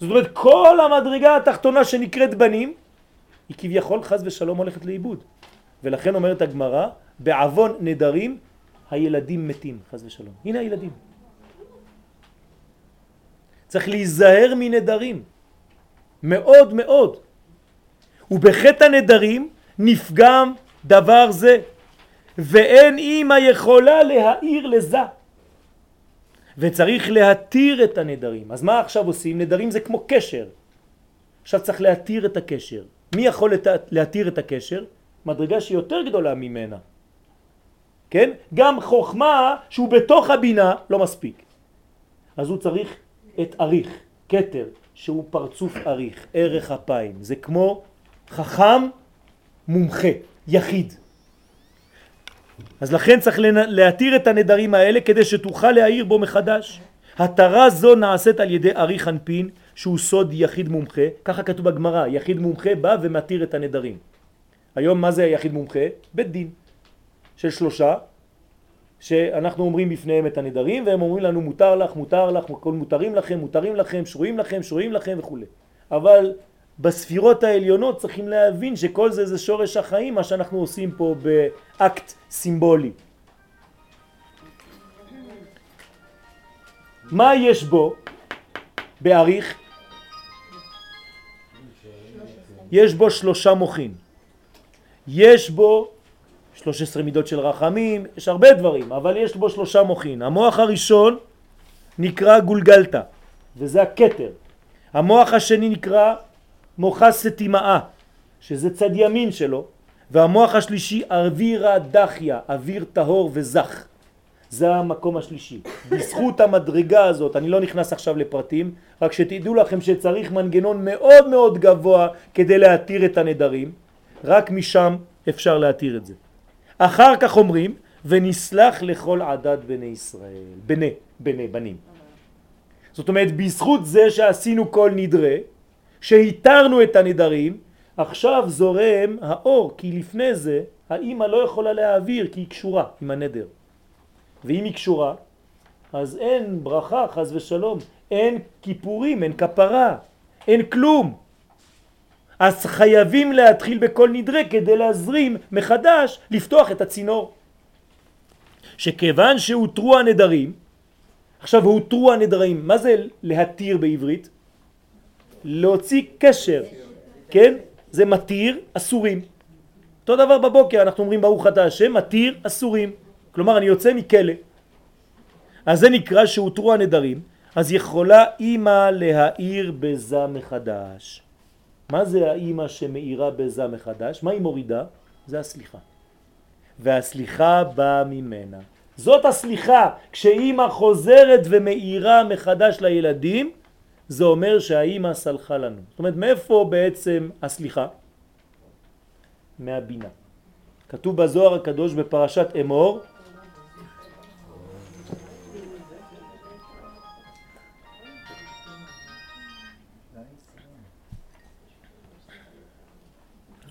זאת אומרת, כל המדרגה התחתונה שנקראת בנים, היא כביכול חז ושלום הולכת לאיבוד. ולכן אומרת הגמרא, בעוון נדרים הילדים מתים, חז ושלום. הנה הילדים. צריך להיזהר מנדרים. מאוד מאוד. ובחטא הנדרים נפגם דבר זה, ואין אימא יכולה להאיר לזה. וצריך להתיר את הנדרים. אז מה עכשיו עושים? נדרים זה כמו קשר. עכשיו צריך להתיר את הקשר. מי יכול להתיר את הקשר? מדרגה שהיא יותר גדולה ממנה. כן? גם חוכמה שהוא בתוך הבינה לא מספיק. אז הוא צריך את אריך, קטר, שהוא פרצוף אריך, ערך אפיים. זה כמו חכם מומחה, יחיד. אז לכן צריך להתיר את הנדרים האלה כדי שתוכל להעיר בו מחדש. התרה זו נעשית על ידי אריך אנפין שהוא סוד יחיד מומחה, ככה כתוב בגמרא, יחיד מומחה בא ומתיר את הנדרים. היום מה זה היחיד מומחה? בית דין של שלושה שאנחנו אומרים בפניהם את הנדרים והם אומרים לנו מותר לך, מותר לך, הכל מותרים לכם, מותרים לכם, שרויים לכם, שרויים לכם וכו'. אבל בספירות העליונות צריכים להבין שכל זה זה שורש החיים, מה שאנחנו עושים פה באקט סימבולי. מה יש בו בעריך? יש בו שלושה מוחין. יש בו 13 מידות של רחמים, יש הרבה דברים, אבל יש בו שלושה מוחין. המוח הראשון נקרא גולגלתא, וזה הקטר. המוח השני נקרא מוחה סתימאה, שזה צד ימין שלו, והמוח השלישי אווירה דחיה, אוויר טהור וזך. זה המקום השלישי. בזכות המדרגה הזאת, אני לא נכנס עכשיו לפרטים, רק שתדעו לכם שצריך מנגנון מאוד מאוד גבוה כדי להתיר את הנדרים, רק משם אפשר להתיר את זה. אחר כך אומרים, ונסלח לכל עדת בני ישראל, בני, בני, בנים. זאת אומרת, בזכות זה שעשינו כל נדרה, שהתרנו את הנדרים, עכשיו זורם האור, כי לפני זה האימא לא יכולה להעביר כי היא קשורה עם הנדר. ואם היא קשורה, אז אין ברכה, חז ושלום, אין כיפורים, אין כפרה, אין כלום. אז חייבים להתחיל בכל נדרה כדי להזרים מחדש, לפתוח את הצינור. שכיוון שהותרו הנדרים, עכשיו הותרו הנדרים, מה זה להתיר בעברית? להוציא קשר, כן? זה מתיר אסורים. אותו דבר בבוקר אנחנו אומרים ברוך אתה השם, מתיר אסורים. כלומר אני יוצא מכלא. אז זה נקרא שהותרו הנדרים, אז יכולה אימא להאיר בזה מחדש. מה זה האימא שמאירה בזה מחדש? מה היא מורידה? זה הסליחה. והסליחה באה ממנה. זאת הסליחה. כשאימא חוזרת ומאירה מחדש לילדים, זה אומר שהאימא סלחה לנו. זאת אומרת, מאיפה בעצם הסליחה? מהבינה. כתוב בזוהר הקדוש בפרשת אמור,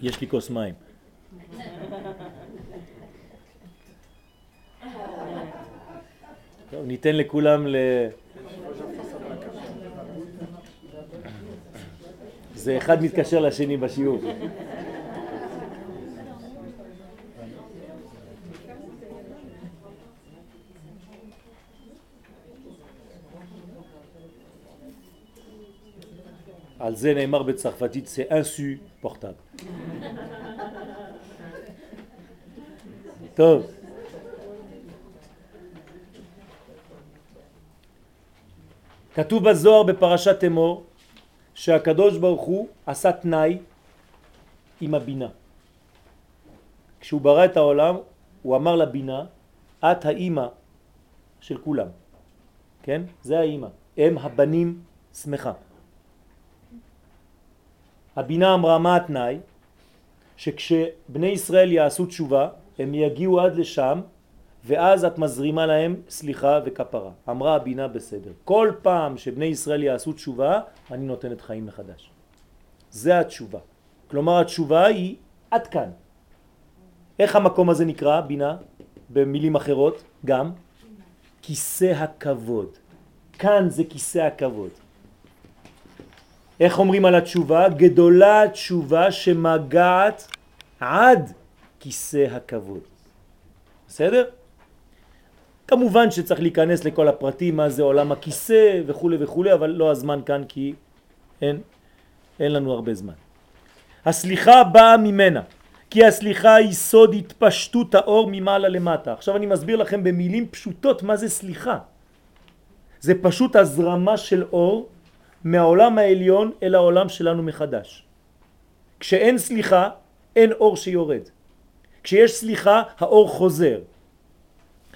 יש לי כוס מים. טוב, ניתן לכולם ל... זה אחד מתקשר לשני בשיעור. על זה נאמר בצרפתית, זה אינסופורטבל. טוב. כתוב בזוהר בפרשת אמור שהקדוש ברוך הוא עשה תנאי עם הבינה. כשהוא ברא את העולם הוא אמר לבינה את האימא של כולם, כן? זה האימא, הם הבנים שמחה. הבינה אמרה מה התנאי? שכשבני ישראל יעשו תשובה הם יגיעו עד לשם ואז את מזרימה להם סליחה וכפרה. אמרה הבינה בסדר. כל פעם שבני ישראל יעשו תשובה, אני נותנת חיים מחדש. זה התשובה. כלומר התשובה היא עד כאן. איך המקום הזה נקרא, בינה? במילים אחרות, גם? כיסא הכבוד. כאן זה כיסא הכבוד. איך אומרים על התשובה? גדולה התשובה שמגעת עד כיסא הכבוד. בסדר? כמובן שצריך להיכנס לכל הפרטים, מה זה עולם הכיסא וכו' וכו', אבל לא הזמן כאן כי אין, אין לנו הרבה זמן. הסליחה באה ממנה, כי הסליחה היא סוד התפשטות האור ממעלה למטה. עכשיו אני מסביר לכם במילים פשוטות מה זה סליחה. זה פשוט הזרמה של אור מהעולם העליון אל העולם שלנו מחדש. כשאין סליחה, אין אור שיורד. כשיש סליחה, האור חוזר.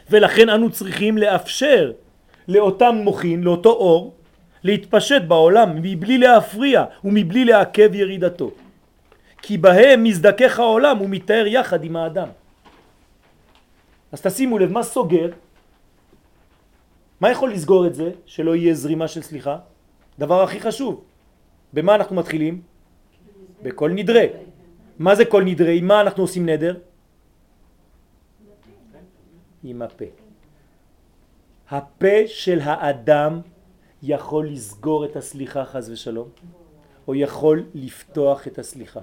ולכן אנו צריכים לאפשר לאותם מוחין, לאותו אור, להתפשט בעולם מבלי להפריע ומבלי לעכב ירידתו. כי בהם מזדכך העולם ומתאר יחד עם האדם. אז תשימו לב, מה סוגר? מה יכול לסגור את זה שלא יהיה זרימה של סליחה? דבר הכי חשוב. במה אנחנו מתחילים? בכל נדרה. מה זה כל נדרה? עם מה אנחנו עושים נדר? עם הפה. הפה של האדם יכול לסגור את הסליחה חז ושלום, או יכול לפתוח את הסליחה.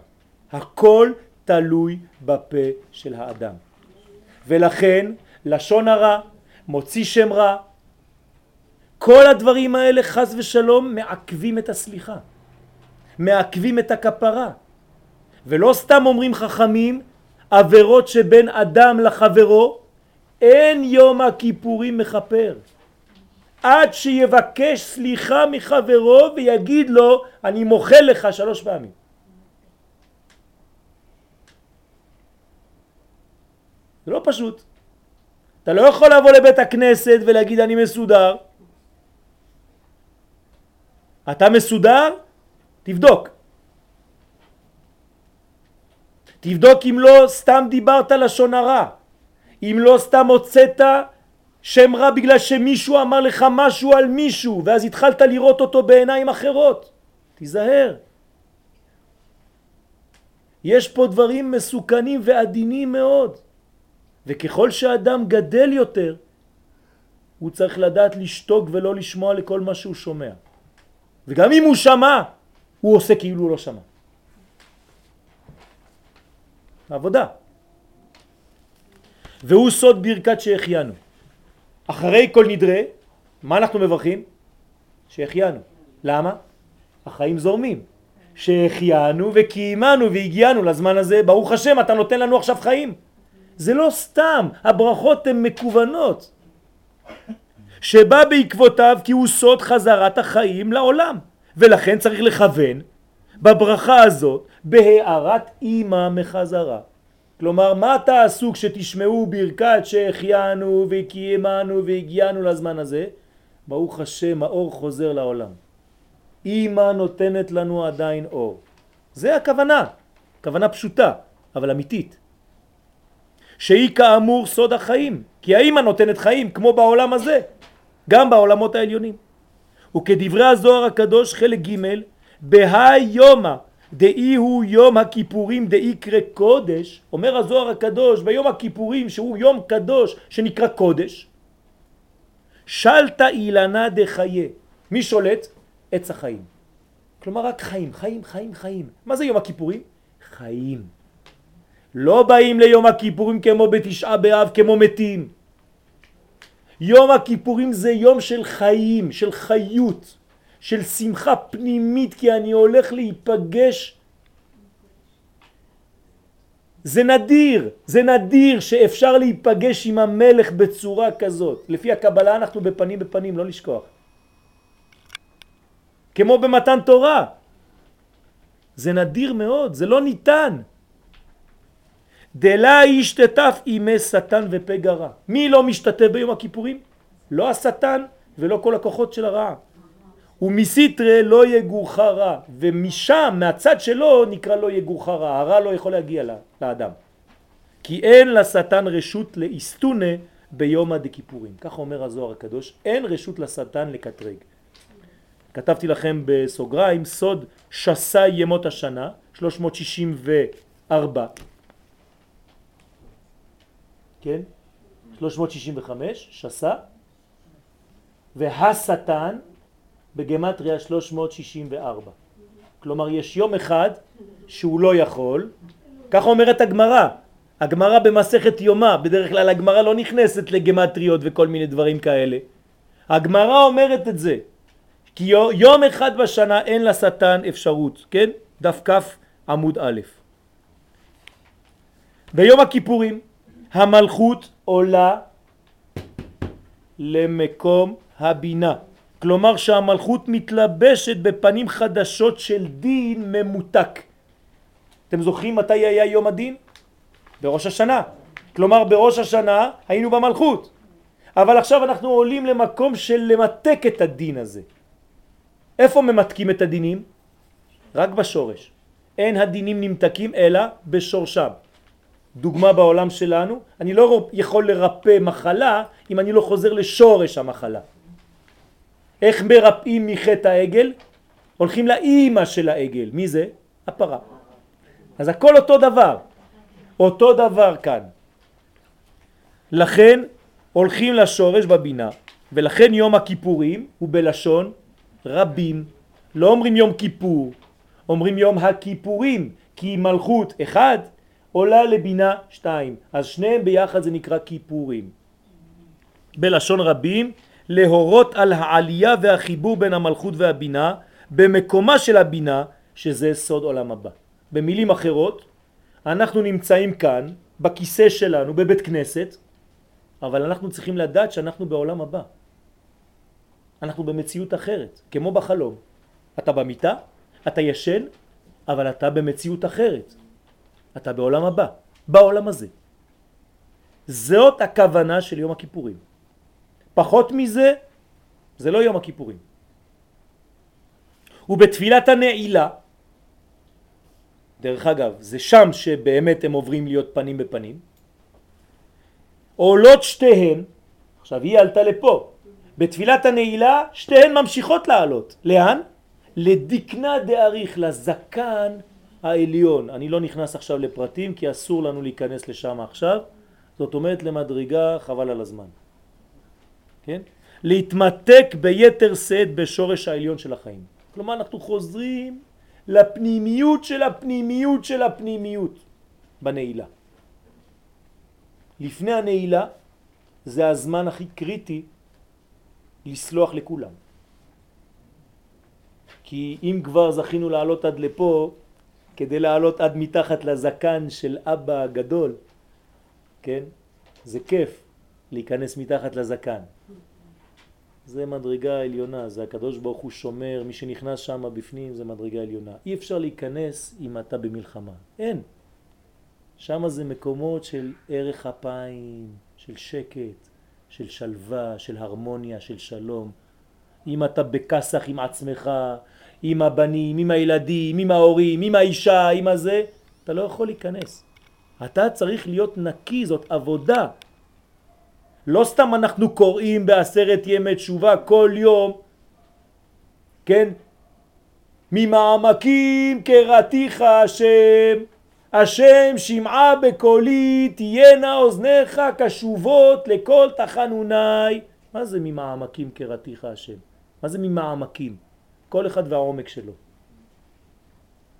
הכל תלוי בפה של האדם. ולכן לשון הרע, מוציא שם רע, כל הדברים האלה חז ושלום מעכבים את הסליחה, מעכבים את הכפרה. ולא סתם אומרים חכמים עבירות שבין אדם לחברו אין יום הכיפורים מכפר. עד שיבקש סליחה מחברו ויגיד לו אני מוחל לך שלוש פעמים. זה לא פשוט. אתה לא יכול לבוא לבית הכנסת ולהגיד אני מסודר. אתה מסודר? תבדוק. תבדוק אם לא סתם דיברת לשון הרע. אם לא סתם הוצאת שם רע בגלל שמישהו אמר לך משהו על מישהו ואז התחלת לראות אותו בעיניים אחרות. תיזהר. יש פה דברים מסוכנים ועדינים מאוד. וככל שאדם גדל יותר, הוא צריך לדעת לשתוק ולא לשמוע לכל מה שהוא שומע. וגם אם הוא שמע, הוא עושה כאילו הוא לא שמע. עבודה. והוא סוד ברכת שהחיינו. אחרי כל נדרה, מה אנחנו מברכים? שהחיינו. למה? החיים זורמים. שהחיינו וקיימנו והגיענו לזמן הזה, ברוך השם אתה נותן לנו עכשיו חיים. זה לא סתם, הברכות הן מקוונות. שבא בעקבותיו כי הוא סוד חזרת החיים לעולם, ולכן צריך לכוון בברכה הזאת בהארת אימא מחזרה. כלומר, מה תעשו כשתשמעו ברכת שהחיינו וקיימנו והגיענו לזמן הזה? ברוך השם, האור חוזר לעולם. אימא נותנת לנו עדיין אור. זה הכוונה, כוונה פשוטה, אבל אמיתית. שהיא כאמור סוד החיים, כי האימא נותנת חיים כמו בעולם הזה, גם בעולמות העליונים. וכדברי הזוהר הקדוש חלק ג' בהי יומא דאי הוא יום הכיפורים דאי קרא קודש, אומר הזוהר הקדוש ביום הכיפורים שהוא יום קדוש שנקרא קודש, שלטה אילנה דחיה, מי שולט? עץ החיים. כלומר רק חיים, חיים, חיים, חיים. מה זה יום הכיפורים? חיים. לא באים ליום הכיפורים כמו בתשעה באב, כמו מתים. יום הכיפורים זה יום של חיים, של חיות, של שמחה פנימית, כי אני הולך להיפגש. זה נדיר, זה נדיר שאפשר להיפגש עם המלך בצורה כזאת. לפי הקבלה אנחנו בפנים בפנים, לא לשכוח. כמו במתן תורה. זה נדיר מאוד, זה לא ניתן. דלה ישתתף ימי שטן ופגרה. מי לא משתתף ביום הכיפורים? לא השטן ולא כל הכוחות של הרעה. ומסיתרה לא יגורך רע, ומשם, מהצד שלו, נקרא לא יגורך רע, הרע לא יכול להגיע לאדם. כי אין לשטן רשות לאסתונה ביום הדכיפורים. כך אומר הזוהר הקדוש, אין רשות לשטן לקטרג. כתבתי לכם בסוגריים, סוד שסה ימות השנה, 364, כן? 365, שסה, והשטן בגמטריה 364. כלומר, יש יום אחד שהוא לא יכול, כך אומרת הגמרא. הגמרא במסכת יומה, בדרך כלל הגמרא לא נכנסת לגמטריות וכל מיני דברים כאלה. הגמרא אומרת את זה, כי יום אחד בשנה אין לשטן אפשרות, כן? דף כף עמוד א'. ביום הכיפורים המלכות עולה למקום הבינה. כלומר שהמלכות מתלבשת בפנים חדשות של דין ממותק. אתם זוכרים מתי היה יום הדין? בראש השנה. כלומר בראש השנה היינו במלכות. אבל עכשיו אנחנו עולים למקום של למתק את הדין הזה. איפה ממתקים את הדינים? רק בשורש. אין הדינים נמתקים אלא בשורשם. דוגמה בעולם שלנו, אני לא יכול לרפא מחלה אם אני לא חוזר לשורש המחלה. איך מרפאים מחטא העגל? הולכים לאימא של העגל. מי זה? הפרה. אז הכל אותו דבר. אותו דבר כאן. לכן הולכים לשורש בבינה, ולכן יום הכיפורים הוא בלשון רבים. לא אומרים יום כיפור, אומרים יום הכיפורים, כי מלכות אחד עולה לבינה שתיים. אז שניהם ביחד זה נקרא כיפורים. בלשון רבים להורות על העלייה והחיבור בין המלכות והבינה במקומה של הבינה שזה סוד עולם הבא. במילים אחרות, אנחנו נמצאים כאן בכיסא שלנו בבית כנסת, אבל אנחנו צריכים לדעת שאנחנו בעולם הבא. אנחנו במציאות אחרת, כמו בחלום. אתה במיטה, אתה ישן, אבל אתה במציאות אחרת. אתה בעולם הבא, בעולם הזה. זאת הכוונה של יום הכיפורים. פחות מזה, זה לא יום הכיפורים. ובתפילת הנעילה, דרך אגב, זה שם שבאמת הם עוברים להיות פנים בפנים, עולות שתיהן, עכשיו היא עלתה לפה, בתפילת הנעילה שתיהן ממשיכות לעלות. לאן? לדקנה דאריך, לזקן העליון. אני לא נכנס עכשיו לפרטים כי אסור לנו להיכנס לשם עכשיו, זאת אומרת למדרגה חבל על הזמן. כן? להתמתק ביתר שאת בשורש העליון של החיים. כלומר אנחנו חוזרים לפנימיות של הפנימיות של הפנימיות בנעילה. לפני הנעילה זה הזמן הכי קריטי לסלוח לכולם. כי אם כבר זכינו לעלות עד לפה, כדי לעלות עד מתחת לזקן של אבא הגדול, כן? זה כיף להיכנס מתחת לזקן. זה מדרגה עליונה, זה הקדוש ברוך הוא שומר, מי שנכנס שם בפנים זה מדרגה עליונה. אי אפשר להיכנס אם אתה במלחמה, אין. שם זה מקומות של ערך אפיים, של שקט, של שלווה, של הרמוניה, של שלום. אם אתה בכסח עם עצמך, עם הבנים, עם הילדים, עם ההורים, עם האישה, עם הזה, אתה לא יכול להיכנס. אתה צריך להיות נקי, זאת עבודה. לא סתם אנחנו קוראים בעשרת ימי תשובה כל יום, כן? ממעמקים קראתיך השם, השם שמעה בקולי, תהיינה אוזניך קשובות לכל תחנוני. מה זה ממעמקים קראתיך השם? מה זה ממעמקים? כל אחד והעומק שלו.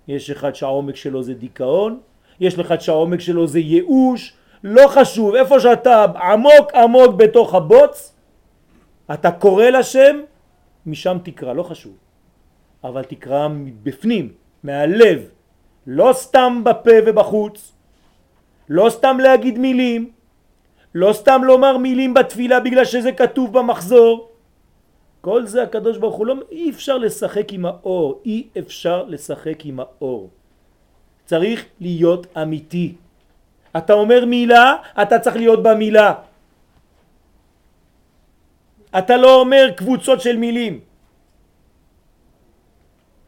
יש אחד שהעומק שלו זה דיכאון, יש לך שהעומק שלו זה ייאוש, לא חשוב, איפה שאתה עמוק עמוק בתוך הבוץ, אתה קורא לשם, משם תקרא, לא חשוב. אבל תקרא מבפנים, מהלב, לא סתם בפה ובחוץ, לא סתם להגיד מילים, לא סתם לומר מילים בתפילה בגלל שזה כתוב במחזור. כל זה הקדוש ברוך הוא לא, אי אפשר לשחק עם האור, אי אפשר לשחק עם האור. צריך להיות אמיתי. אתה אומר מילה, אתה צריך להיות במילה. אתה לא אומר קבוצות של מילים.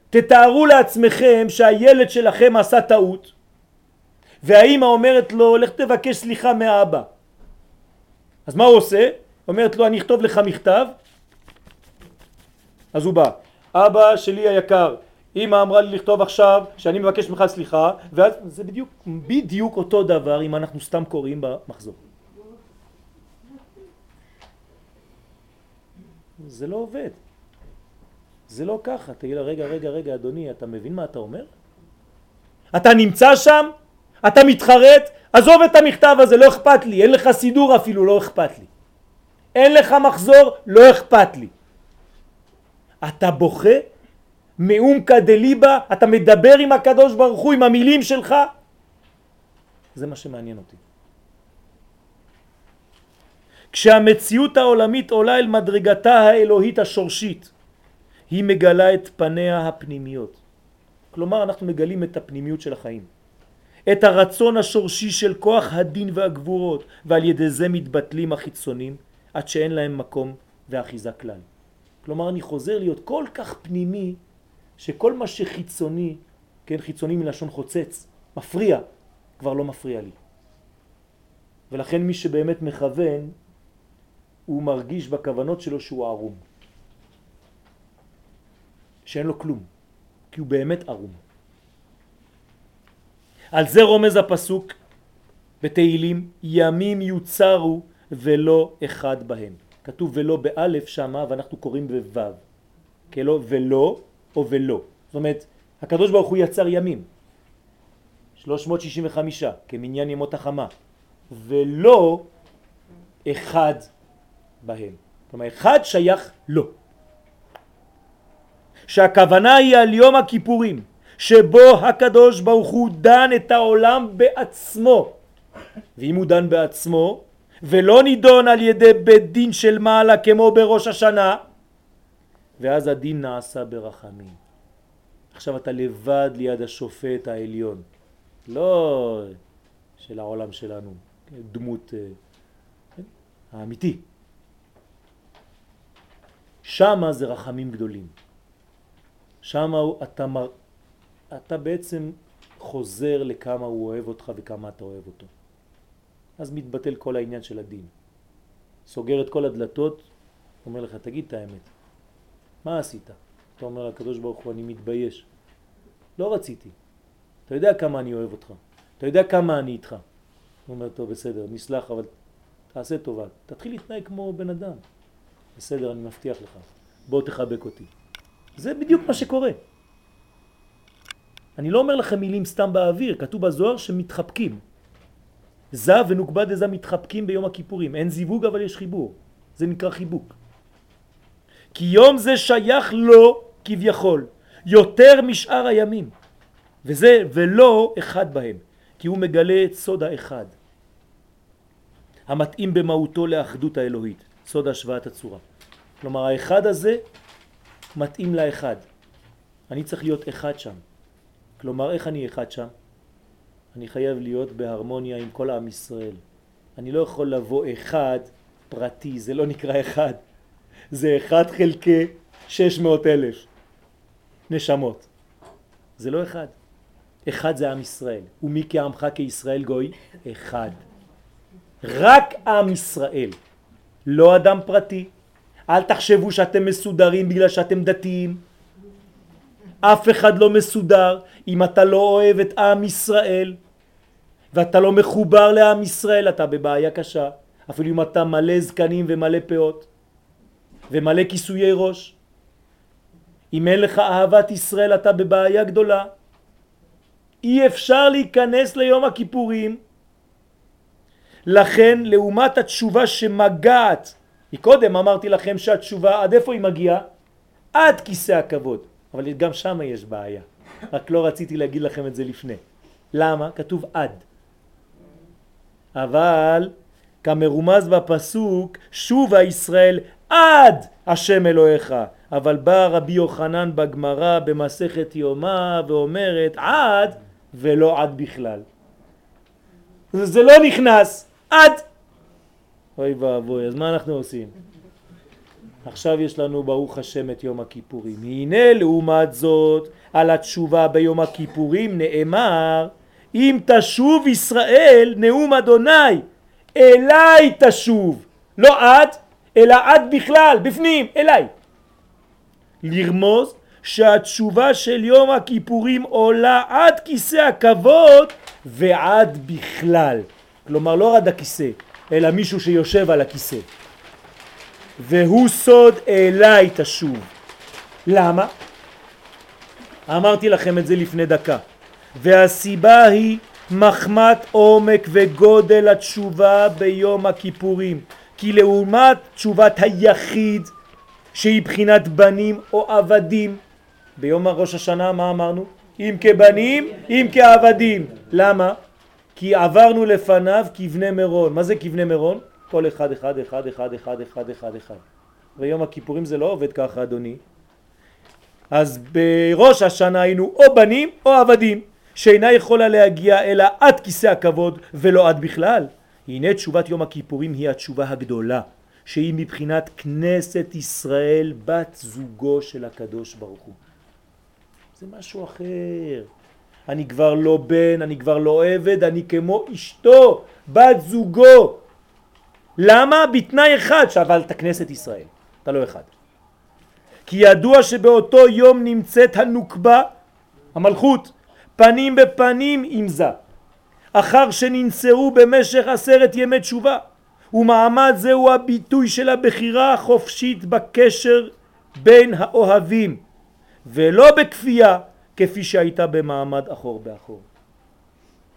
תתארו לעצמכם שהילד שלכם עשה טעות והאימא אומרת לו לך תבקש סליחה מהאבא אז מה הוא עושה? אומרת לו אני אכתוב לך מכתב אז הוא בא אבא שלי היקר אמא אמרה לי לכתוב עכשיו שאני מבקש ממך סליחה ואז זה בדיוק, בדיוק אותו דבר אם אנחנו סתם קוראים במחזור זה לא עובד זה לא ככה, תגיד לה רגע רגע רגע אדוני אתה מבין מה אתה אומר? אתה נמצא שם? אתה מתחרט? עזוב את המכתב הזה לא אכפת לי אין לך סידור אפילו לא אכפת לי אין לך מחזור לא אכפת לי אתה בוכה מאומקא דליבה, אתה מדבר עם הקדוש ברוך הוא, עם המילים שלך, זה מה שמעניין אותי. כשהמציאות העולמית עולה אל מדרגתה האלוהית השורשית, היא מגלה את פניה הפנימיות. כלומר, אנחנו מגלים את הפנימיות של החיים. את הרצון השורשי של כוח הדין והגבורות, ועל ידי זה מתבטלים החיצונים, עד שאין להם מקום ואחיזה כלל. כלומר, אני חוזר להיות כל כך פנימי, שכל מה שחיצוני, כן, חיצוני מלשון חוצץ, מפריע, כבר לא מפריע לי. ולכן מי שבאמת מכוון, הוא מרגיש בכוונות שלו שהוא ערום. שאין לו כלום, כי הוא באמת ערום. על זה רומז הפסוק בתהילים, ימים יוצרו ולא אחד בהם. כתוב ולא באלף שמה ואנחנו קוראים בוו. כאילו ולא או ולא. זאת אומרת, הקדוש ברוך הוא יצר ימים, 365 כמניין ימות החמה, ולא אחד בהם. כלומר, אחד שייך לו. שהכוונה היא על יום הכיפורים, שבו הקדוש ברוך הוא דן את העולם בעצמו. ואם הוא דן בעצמו, ולא נידון על ידי בית דין של מעלה כמו בראש השנה, ואז הדין נעשה ברחמים. עכשיו אתה לבד ליד השופט העליון, לא של העולם שלנו, דמות אה? האמיתי. שמה זה רחמים גדולים. שמה אתה, מר... אתה בעצם חוזר לכמה הוא אוהב אותך וכמה אתה אוהב אותו. אז מתבטל כל העניין של הדין. סוגר את כל הדלתות, אומר לך, תגיד את האמת. מה עשית? אתה אומר לקדוש ברוך הוא, אני מתבייש. לא רציתי. אתה יודע כמה אני אוהב אותך. אתה יודע כמה אני איתך. הוא אומר, טוב, בסדר, נסלח, אבל תעשה טובה. תתחיל להתנהג כמו בן אדם. בסדר, אני מבטיח לך. בוא תחבק אותי. זה בדיוק מה שקורה. אני לא אומר לכם מילים סתם באוויר, כתוב בזוהר שמתחבקים. זה ונוקבה דזה מתחבקים ביום הכיפורים. אין זיווג אבל יש חיבור. זה נקרא חיבוק. כי יום זה שייך לו כביכול, יותר משאר הימים. וזה ולא אחד בהם, כי הוא מגלה את סוד האחד, המתאים במהותו לאחדות האלוהית, סוד השוואת הצורה. כלומר האחד הזה מתאים לאחד. אני צריך להיות אחד שם. כלומר איך אני אחד שם? אני חייב להיות בהרמוניה עם כל עם ישראל. אני לא יכול לבוא אחד פרטי, זה לא נקרא אחד. זה אחד חלקי שש מאות אלף נשמות. זה לא אחד. אחד זה עם ישראל. ומי כעמך כישראל גוי? אחד. רק עם ישראל. לא אדם פרטי. אל תחשבו שאתם מסודרים בגלל שאתם דתיים. אף אחד לא מסודר. אם אתה לא אוהב את עם ישראל ואתה לא מחובר לעם ישראל, אתה בבעיה קשה. אפילו אם אתה מלא זקנים ומלא פאות ומלא כיסויי ראש. אם אין לך אהבת ישראל אתה בבעיה גדולה. אי אפשר להיכנס ליום הכיפורים. לכן לעומת התשובה שמגעת, קודם אמרתי לכם שהתשובה עד איפה היא מגיעה? עד כיסא הכבוד. אבל גם שם יש בעיה. רק לא רציתי להגיד לכם את זה לפני. למה? כתוב עד. אבל כמרומז בפסוק, שובה ישראל עד השם אלוהיך. אבל בא רבי יוחנן בגמרא במסכת יומא ואומרת עד ולא עד בכלל. זה לא נכנס, עד. אוי ואבוי, אז מה אנחנו עושים? עכשיו יש לנו ברוך השם את יום הכיפורים. הנה לעומת זאת על התשובה ביום הכיפורים נאמר אם תשוב ישראל נאום אדוני אליי תשוב לא עד אלא עד בכלל בפנים אליי לרמוז שהתשובה של יום הכיפורים עולה עד כיסא הכבוד ועד בכלל כלומר לא עד הכיסא אלא מישהו שיושב על הכיסא והוא סוד אליי תשוב. למה? אמרתי לכם את זה לפני דקה. והסיבה היא מחמת עומק וגודל התשובה ביום הכיפורים. כי לעומת תשובת היחיד שהיא בחינת בנים או עבדים ביום ראש השנה מה אמרנו? אם כבנים אם כעבדים למה? כי עברנו לפניו כבני מירון מה זה כבני מירון? כל אחד אחד אחד אחד אחד אחד אחד אחד ויום הכיפורים זה לא עובד ככה אדוני אז בראש השנה היינו או בנים או עבדים שאינה יכולה להגיע אלא עד כיסא הכבוד ולא עד בכלל. הנה תשובת יום הכיפורים היא התשובה הגדולה שהיא מבחינת כנסת ישראל בת זוגו של הקדוש ברוך הוא. זה משהו אחר. אני כבר לא בן, אני כבר לא עבד, אני כמו אשתו, בת זוגו. למה? בתנאי אחד שאבל את הכנסת ישראל, אתה לא אחד. כי ידוע שבאותו יום נמצאת הנוקבה, המלכות, פנים בפנים עם זה, אחר שננשאו במשך עשרת ימי תשובה, ומעמד זהו הביטוי של הבחירה החופשית בקשר בין האוהבים, ולא בכפייה כפי שהייתה במעמד אחור באחור.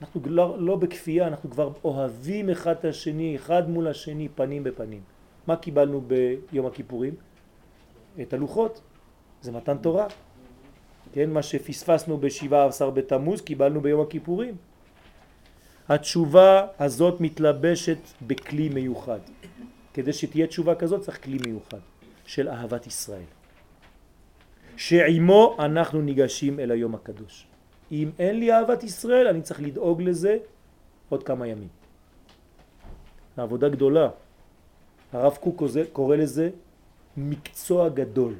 אנחנו לא, לא בכפייה, אנחנו כבר אוהבים אחד את השני, אחד מול השני, פנים בפנים. מה קיבלנו ביום הכיפורים? את הלוחות, זה מתן תורה. כן, מה שפספסנו בשבעה עשר בתמוז קיבלנו ביום הכיפורים. התשובה הזאת מתלבשת בכלי מיוחד. כדי שתהיה תשובה כזאת צריך כלי מיוחד של אהבת ישראל. שעימו אנחנו ניגשים אל היום הקדוש. אם אין לי אהבת ישראל אני צריך לדאוג לזה עוד כמה ימים. העבודה גדולה. הרב קוק קורא לזה מקצוע גדול.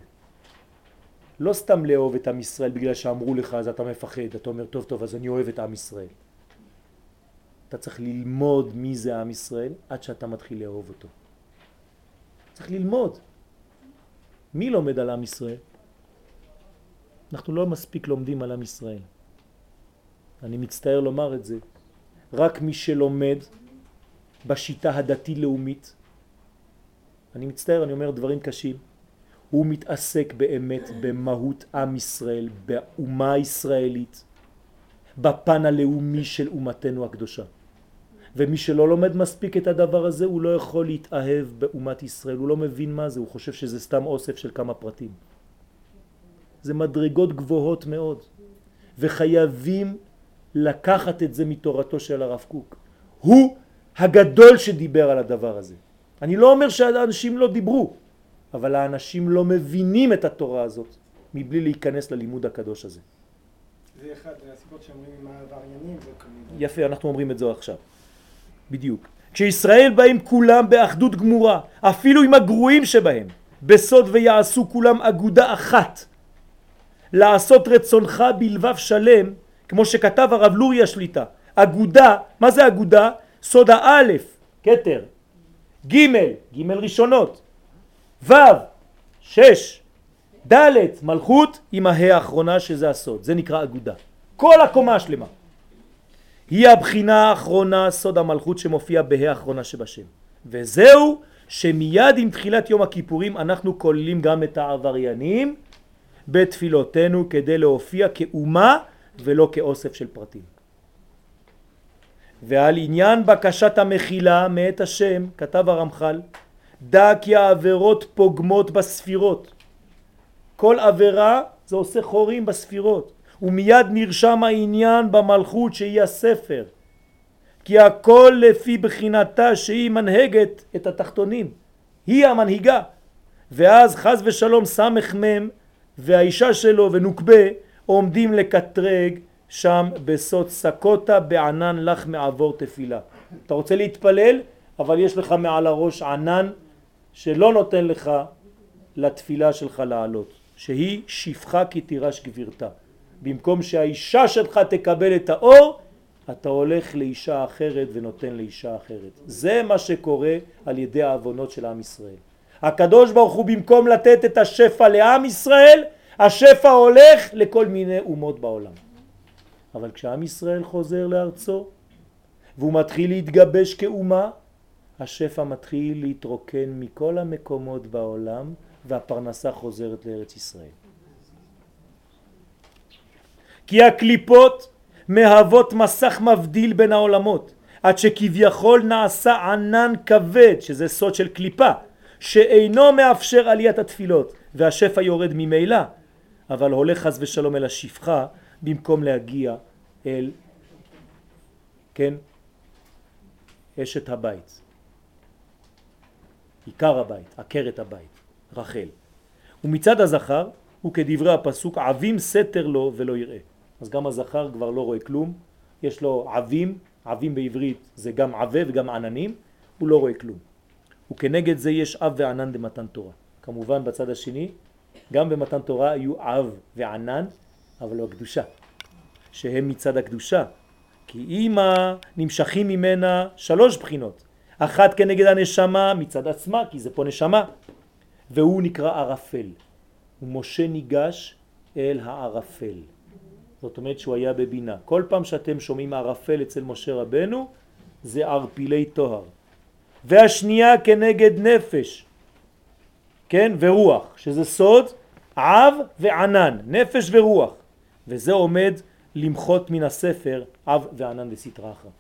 לא סתם לאהוב את עם ישראל בגלל שאמרו לך אז אתה מפחד, אתה אומר טוב טוב אז אני אוהב את עם ישראל. אתה צריך ללמוד מי זה עם ישראל עד שאתה מתחיל לאהוב אותו. צריך ללמוד. מי לומד על עם ישראל? אנחנו לא מספיק לומדים על עם ישראל. אני מצטער לומר את זה, רק מי שלומד בשיטה הדתי-לאומית, אני מצטער, אני אומר דברים קשים, הוא מתעסק באמת במהות עם ישראל, באומה הישראלית, בפן הלאומי של אומתנו הקדושה. ומי שלא לומד מספיק את הדבר הזה, הוא לא יכול להתאהב באומת ישראל, הוא לא מבין מה זה, הוא חושב שזה סתם אוסף של כמה פרטים. זה מדרגות גבוהות מאוד, וחייבים לקחת את זה מתורתו של הרב קוק. הוא הגדול שדיבר על הדבר הזה. אני לא אומר שהאנשים לא דיברו, אבל האנשים לא מבינים את התורה הזאת מבלי להיכנס ללימוד הקדוש הזה. זה אחד הסיבות שאומרים עם העבריינים יפה, אנחנו אומרים את זה עכשיו. בדיוק. כשישראל באים כולם באחדות גמורה, אפילו עם הגרועים שבהם, בסוד ויעשו כולם אגודה אחת, לעשות רצונך בלבב שלם, כמו שכתב הרב לורי השליטה, אגודה, מה זה אגודה? סוד האלף, כתר, ג', ג' ראשונות, ו', שש, ד' מלכות עם ההא האחרונה שזה הסוד, זה נקרא אגודה. כל הקומה השלמה. היא הבחינה האחרונה, סוד המלכות שמופיע בהא האחרונה שבשם. וזהו שמיד עם תחילת יום הכיפורים אנחנו כוללים גם את העבריינים בתפילותינו כדי להופיע כאומה ולא כאוסף של פרטים. ועל עניין בקשת המחילה מאת השם כתב הרמח"ל דע כי העבירות פוגמות בספירות. כל עבירה זה עושה חורים בספירות ומיד נרשם העניין במלכות שהיא הספר. כי הכל לפי בחינתה שהיא מנהגת את התחתונים. היא המנהיגה. ואז חז ושלום סמך מם והאישה שלו ונוקבה עומדים לקטרג שם בסוד סקוטה בענן לך מעבור תפילה. אתה רוצה להתפלל? אבל יש לך מעל הראש ענן שלא נותן לך לתפילה שלך לעלות שהיא שפחה כי תירש גבירתה. במקום שהאישה שלך תקבל את האור אתה הולך לאישה אחרת ונותן לאישה אחרת. זה מה שקורה על ידי העוונות של עם ישראל. הקדוש ברוך הוא במקום לתת את השפע לעם ישראל השפע הולך לכל מיני אומות בעולם. אבל כשעם ישראל חוזר לארצו והוא מתחיל להתגבש כאומה השפע מתחיל להתרוקן מכל המקומות בעולם והפרנסה חוזרת לארץ ישראל. כי הקליפות מהוות מסך מבדיל בין העולמות עד שכביכול נעשה ענן כבד שזה סוד של קליפה שאינו מאפשר עליית התפילות והשפע יורד ממילא. אבל הולך חס ושלום אל השפחה במקום להגיע אל כן? אשת הבית עיקר הבית, עקרת הבית, רחל. ומצד הזכר הוא כדברי הפסוק עבים סתר לו ולא יראה. אז גם הזכר כבר לא רואה כלום, יש לו עבים, עבים בעברית זה גם עבה וגם עננים, הוא לא רואה כלום. וכנגד זה יש אב וענן במתן תורה. כמובן בצד השני, גם במתן תורה היו אב וענן, אבל לא הקדושה, שהם מצד הקדושה, כי אימא נמשכים ממנה שלוש בחינות, אחת כנגד הנשמה מצד עצמה, כי זה פה נשמה, והוא נקרא ערפל. ומשה ניגש אל הערפל. זאת אומרת שהוא היה בבינה. כל פעם שאתם שומעים ערפל אצל משה רבנו, זה ערפילי תוהר. והשנייה כנגד נפש, כן, ורוח, שזה סוד אב וענן, נפש ורוח. וזה עומד למחות מן הספר אב וענן וסתרא אחרא.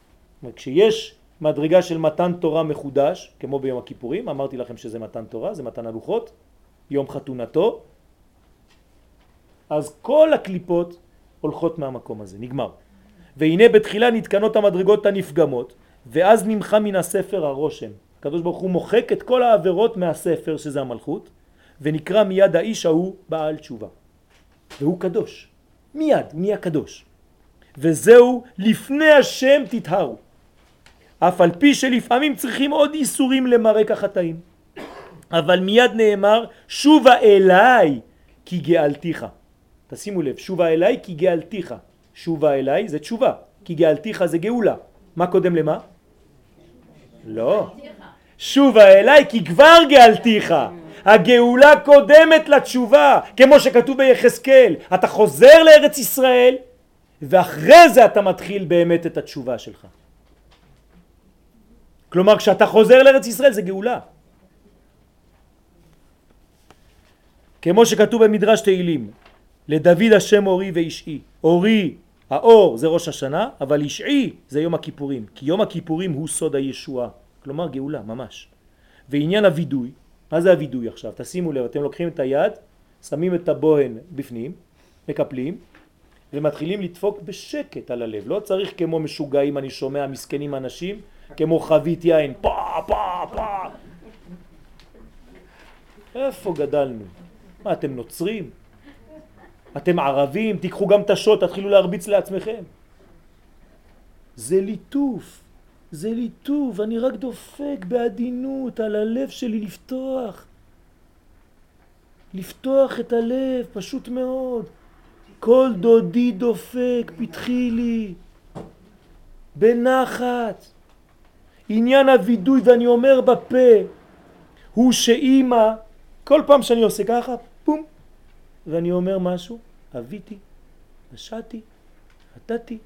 כשיש מדרגה של מתן תורה מחודש, כמו ביום הכיפורים, אמרתי לכם שזה מתן תורה, זה מתן הלוחות, יום חתונתו, אז כל הקליפות הולכות מהמקום הזה, נגמר. והנה בתחילה נתקנות המדרגות הנפגמות, ואז נמחה מן הספר הרושם. הקדוש ברוך הוא מוחק את כל העבירות מהספר, שזה המלכות, ונקרא מיד האיש ההוא בעל תשובה. והוא קדוש. מיד, הוא נהיה קדוש. וזהו לפני השם תתהרו. אף על פי שלפעמים צריכים עוד איסורים למרק החטאים. אבל מיד נאמר שובה אליי כי גאלתיך. תשימו לב, שובה אליי כי גאלתיך. שובה אליי זה תשובה, כי גאלתיך זה גאולה. מה קודם למה? לא. שובה אליי כי כבר גאלתיך. הגאולה קודמת לתשובה, כמו שכתוב ביחזקאל. אתה חוזר לארץ ישראל ואחרי זה אתה מתחיל באמת את התשובה שלך. כלומר כשאתה חוזר לארץ ישראל זה גאולה. כמו שכתוב במדרש תהילים, לדוד השם אורי ואישי. אורי, האור זה ראש השנה, אבל אישי זה יום הכיפורים, כי יום הכיפורים הוא סוד הישועה, כלומר גאולה ממש. ועניין הווידוי, מה זה הווידוי עכשיו? תשימו לב, אתם לוקחים את היד, שמים את הבוהן בפנים, מקפלים, ומתחילים לדפוק בשקט על הלב. לא צריך כמו משוגעים, אני שומע מסכנים אנשים, כמו חבית יין, פה, פה, פה. איפה גדלנו? מה, אתם נוצרים? אתם ערבים? תיקחו גם את השוט, תתחילו להרביץ לעצמכם. זה ליטוף, זה ליטוף, אני רק דופק בעדינות על הלב שלי לפתוח. לפתוח את הלב, פשוט מאוד. כל דודי דופק, פתחי לי, בנחת. עניין הווידוי, ואני אומר בפה, הוא שאימא, כל פעם שאני עושה ככה, פום, ואני אומר משהו, אביתי, נשעתי, חטאתי,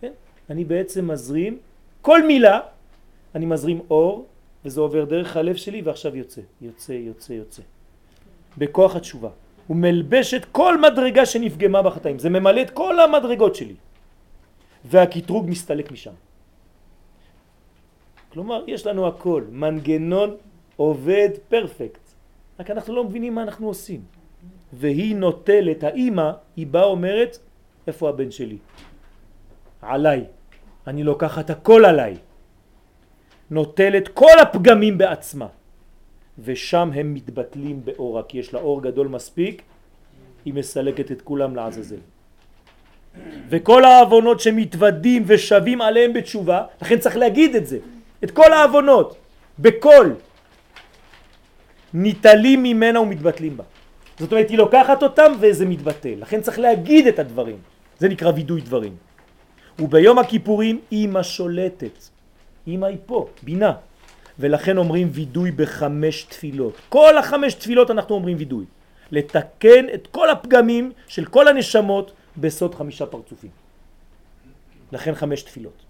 כן? אני בעצם מזרים, כל מילה, אני מזרים אור, וזה עובר דרך הלב שלי ועכשיו יוצא, יוצא, יוצא, יוצא. בכוח התשובה. הוא מלבש את כל מדרגה שנפגמה בחטאים, זה ממלא את כל המדרגות שלי. והקטרוג מסתלק משם. כלומר, יש לנו הכל, מנגנון עובד פרפקט, רק אנחנו לא מבינים מה אנחנו עושים. והיא נוטלת, האימא, היא באה אומרת, איפה הבן שלי? עליי. אני לוקחת הכל עליי. נוטלת כל הפגמים בעצמה. ושם הם מתבטלים באורה, כי יש לה אור גדול מספיק, היא מסלקת את כולם לעזאזל. וכל העוונות שמתוודים ושווים עליהם בתשובה, לכן צריך להגיד את זה, את כל העוונות, בכל, ניטלים ממנה ומתבטלים בה. זאת אומרת, היא לוקחת אותם וזה מתבטל. לכן צריך להגיד את הדברים. זה נקרא וידוי דברים. וביום הכיפורים אימא שולטת. אימא היא פה, בינה. ולכן אומרים וידוי בחמש תפילות. כל החמש תפילות אנחנו אומרים וידוי. לתקן את כל הפגמים של כל הנשמות בסוד חמישה פרצופים. לכן חמש תפילות.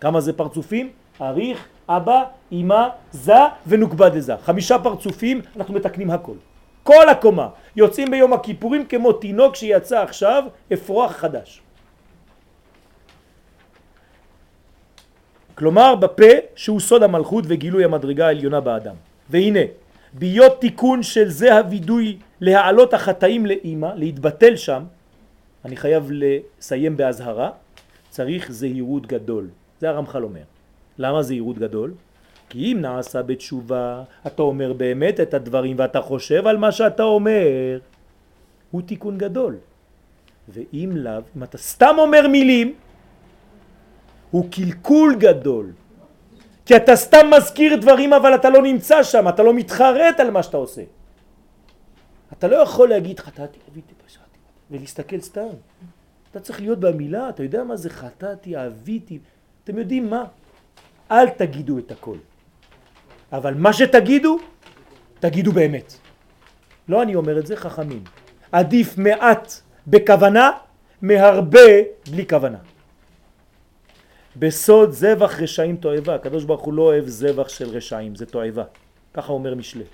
כמה זה פרצופים? אריך, אבא, אמא, זה ונוקבד לזה. חמישה פרצופים, אנחנו מתקנים הכל. כל הקומה. יוצאים ביום הכיפורים כמו תינוק שיצא עכשיו אפרוח חדש. כלומר בפה שהוא סוד המלכות וגילוי המדרגה העליונה באדם. והנה, ביות תיקון של זה הווידוי להעלות החטאים לאימא, להתבטל שם, אני חייב לסיים בהזהרה, צריך זהירות גדול. זה הרמח"ל אומר. למה זהירות גדול? כי אם נעשה בתשובה, אתה אומר באמת את הדברים ואתה חושב על מה שאתה אומר, הוא תיקון גדול. ואם לאו, אם אתה סתם אומר מילים, הוא קלקול גדול. כי אתה סתם מזכיר דברים אבל אתה לא נמצא שם, אתה לא מתחרט על מה שאתה עושה. אתה לא יכול להגיד חטאתי, אביתי, פשעתי, ולהסתכל סתם. אתה צריך להיות במילה, אתה יודע מה זה חטאתי, אביתי. אתם יודעים מה? אל תגידו את הכל. אבל מה שתגידו, תגידו באמת. לא אני אומר את זה, חכמים. עדיף מעט בכוונה מהרבה בלי כוונה. בסוד זבח רשעים תועבה, הקדוש ברוך הוא לא אוהב זבח של רשעים, זה תועבה. ככה אומר משלה.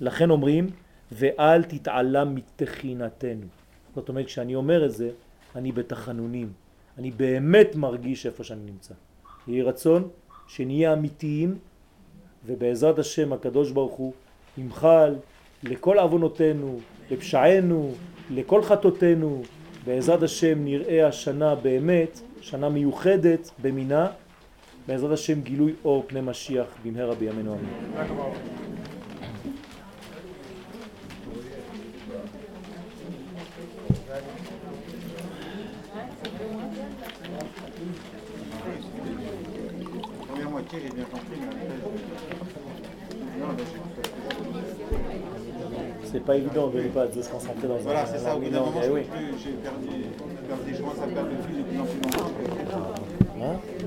לכן אומרים, ואל תתעלם מתחינתנו. זאת אומרת, כשאני אומר את זה, אני בתחנונים. אני באמת מרגיש איפה שאני נמצא. יהי רצון שנהיה אמיתיים ובעזרת השם הקדוש ברוך הוא ימחל לכל עוונותינו, לפשענו, לכל חטאותינו, בעזרת השם נראה השנה באמת, שנה מיוחדת במינה, בעזרת השם גילוי אור פני משיח במהרה בימינו אמן. C'est pas évident de ne pas de se concentrer dans voilà, un c'est ça. Au bout d'un moment, eh j'ai perdu, perdu, je commence à perdre le fil de plus en plus longtemps. Hein?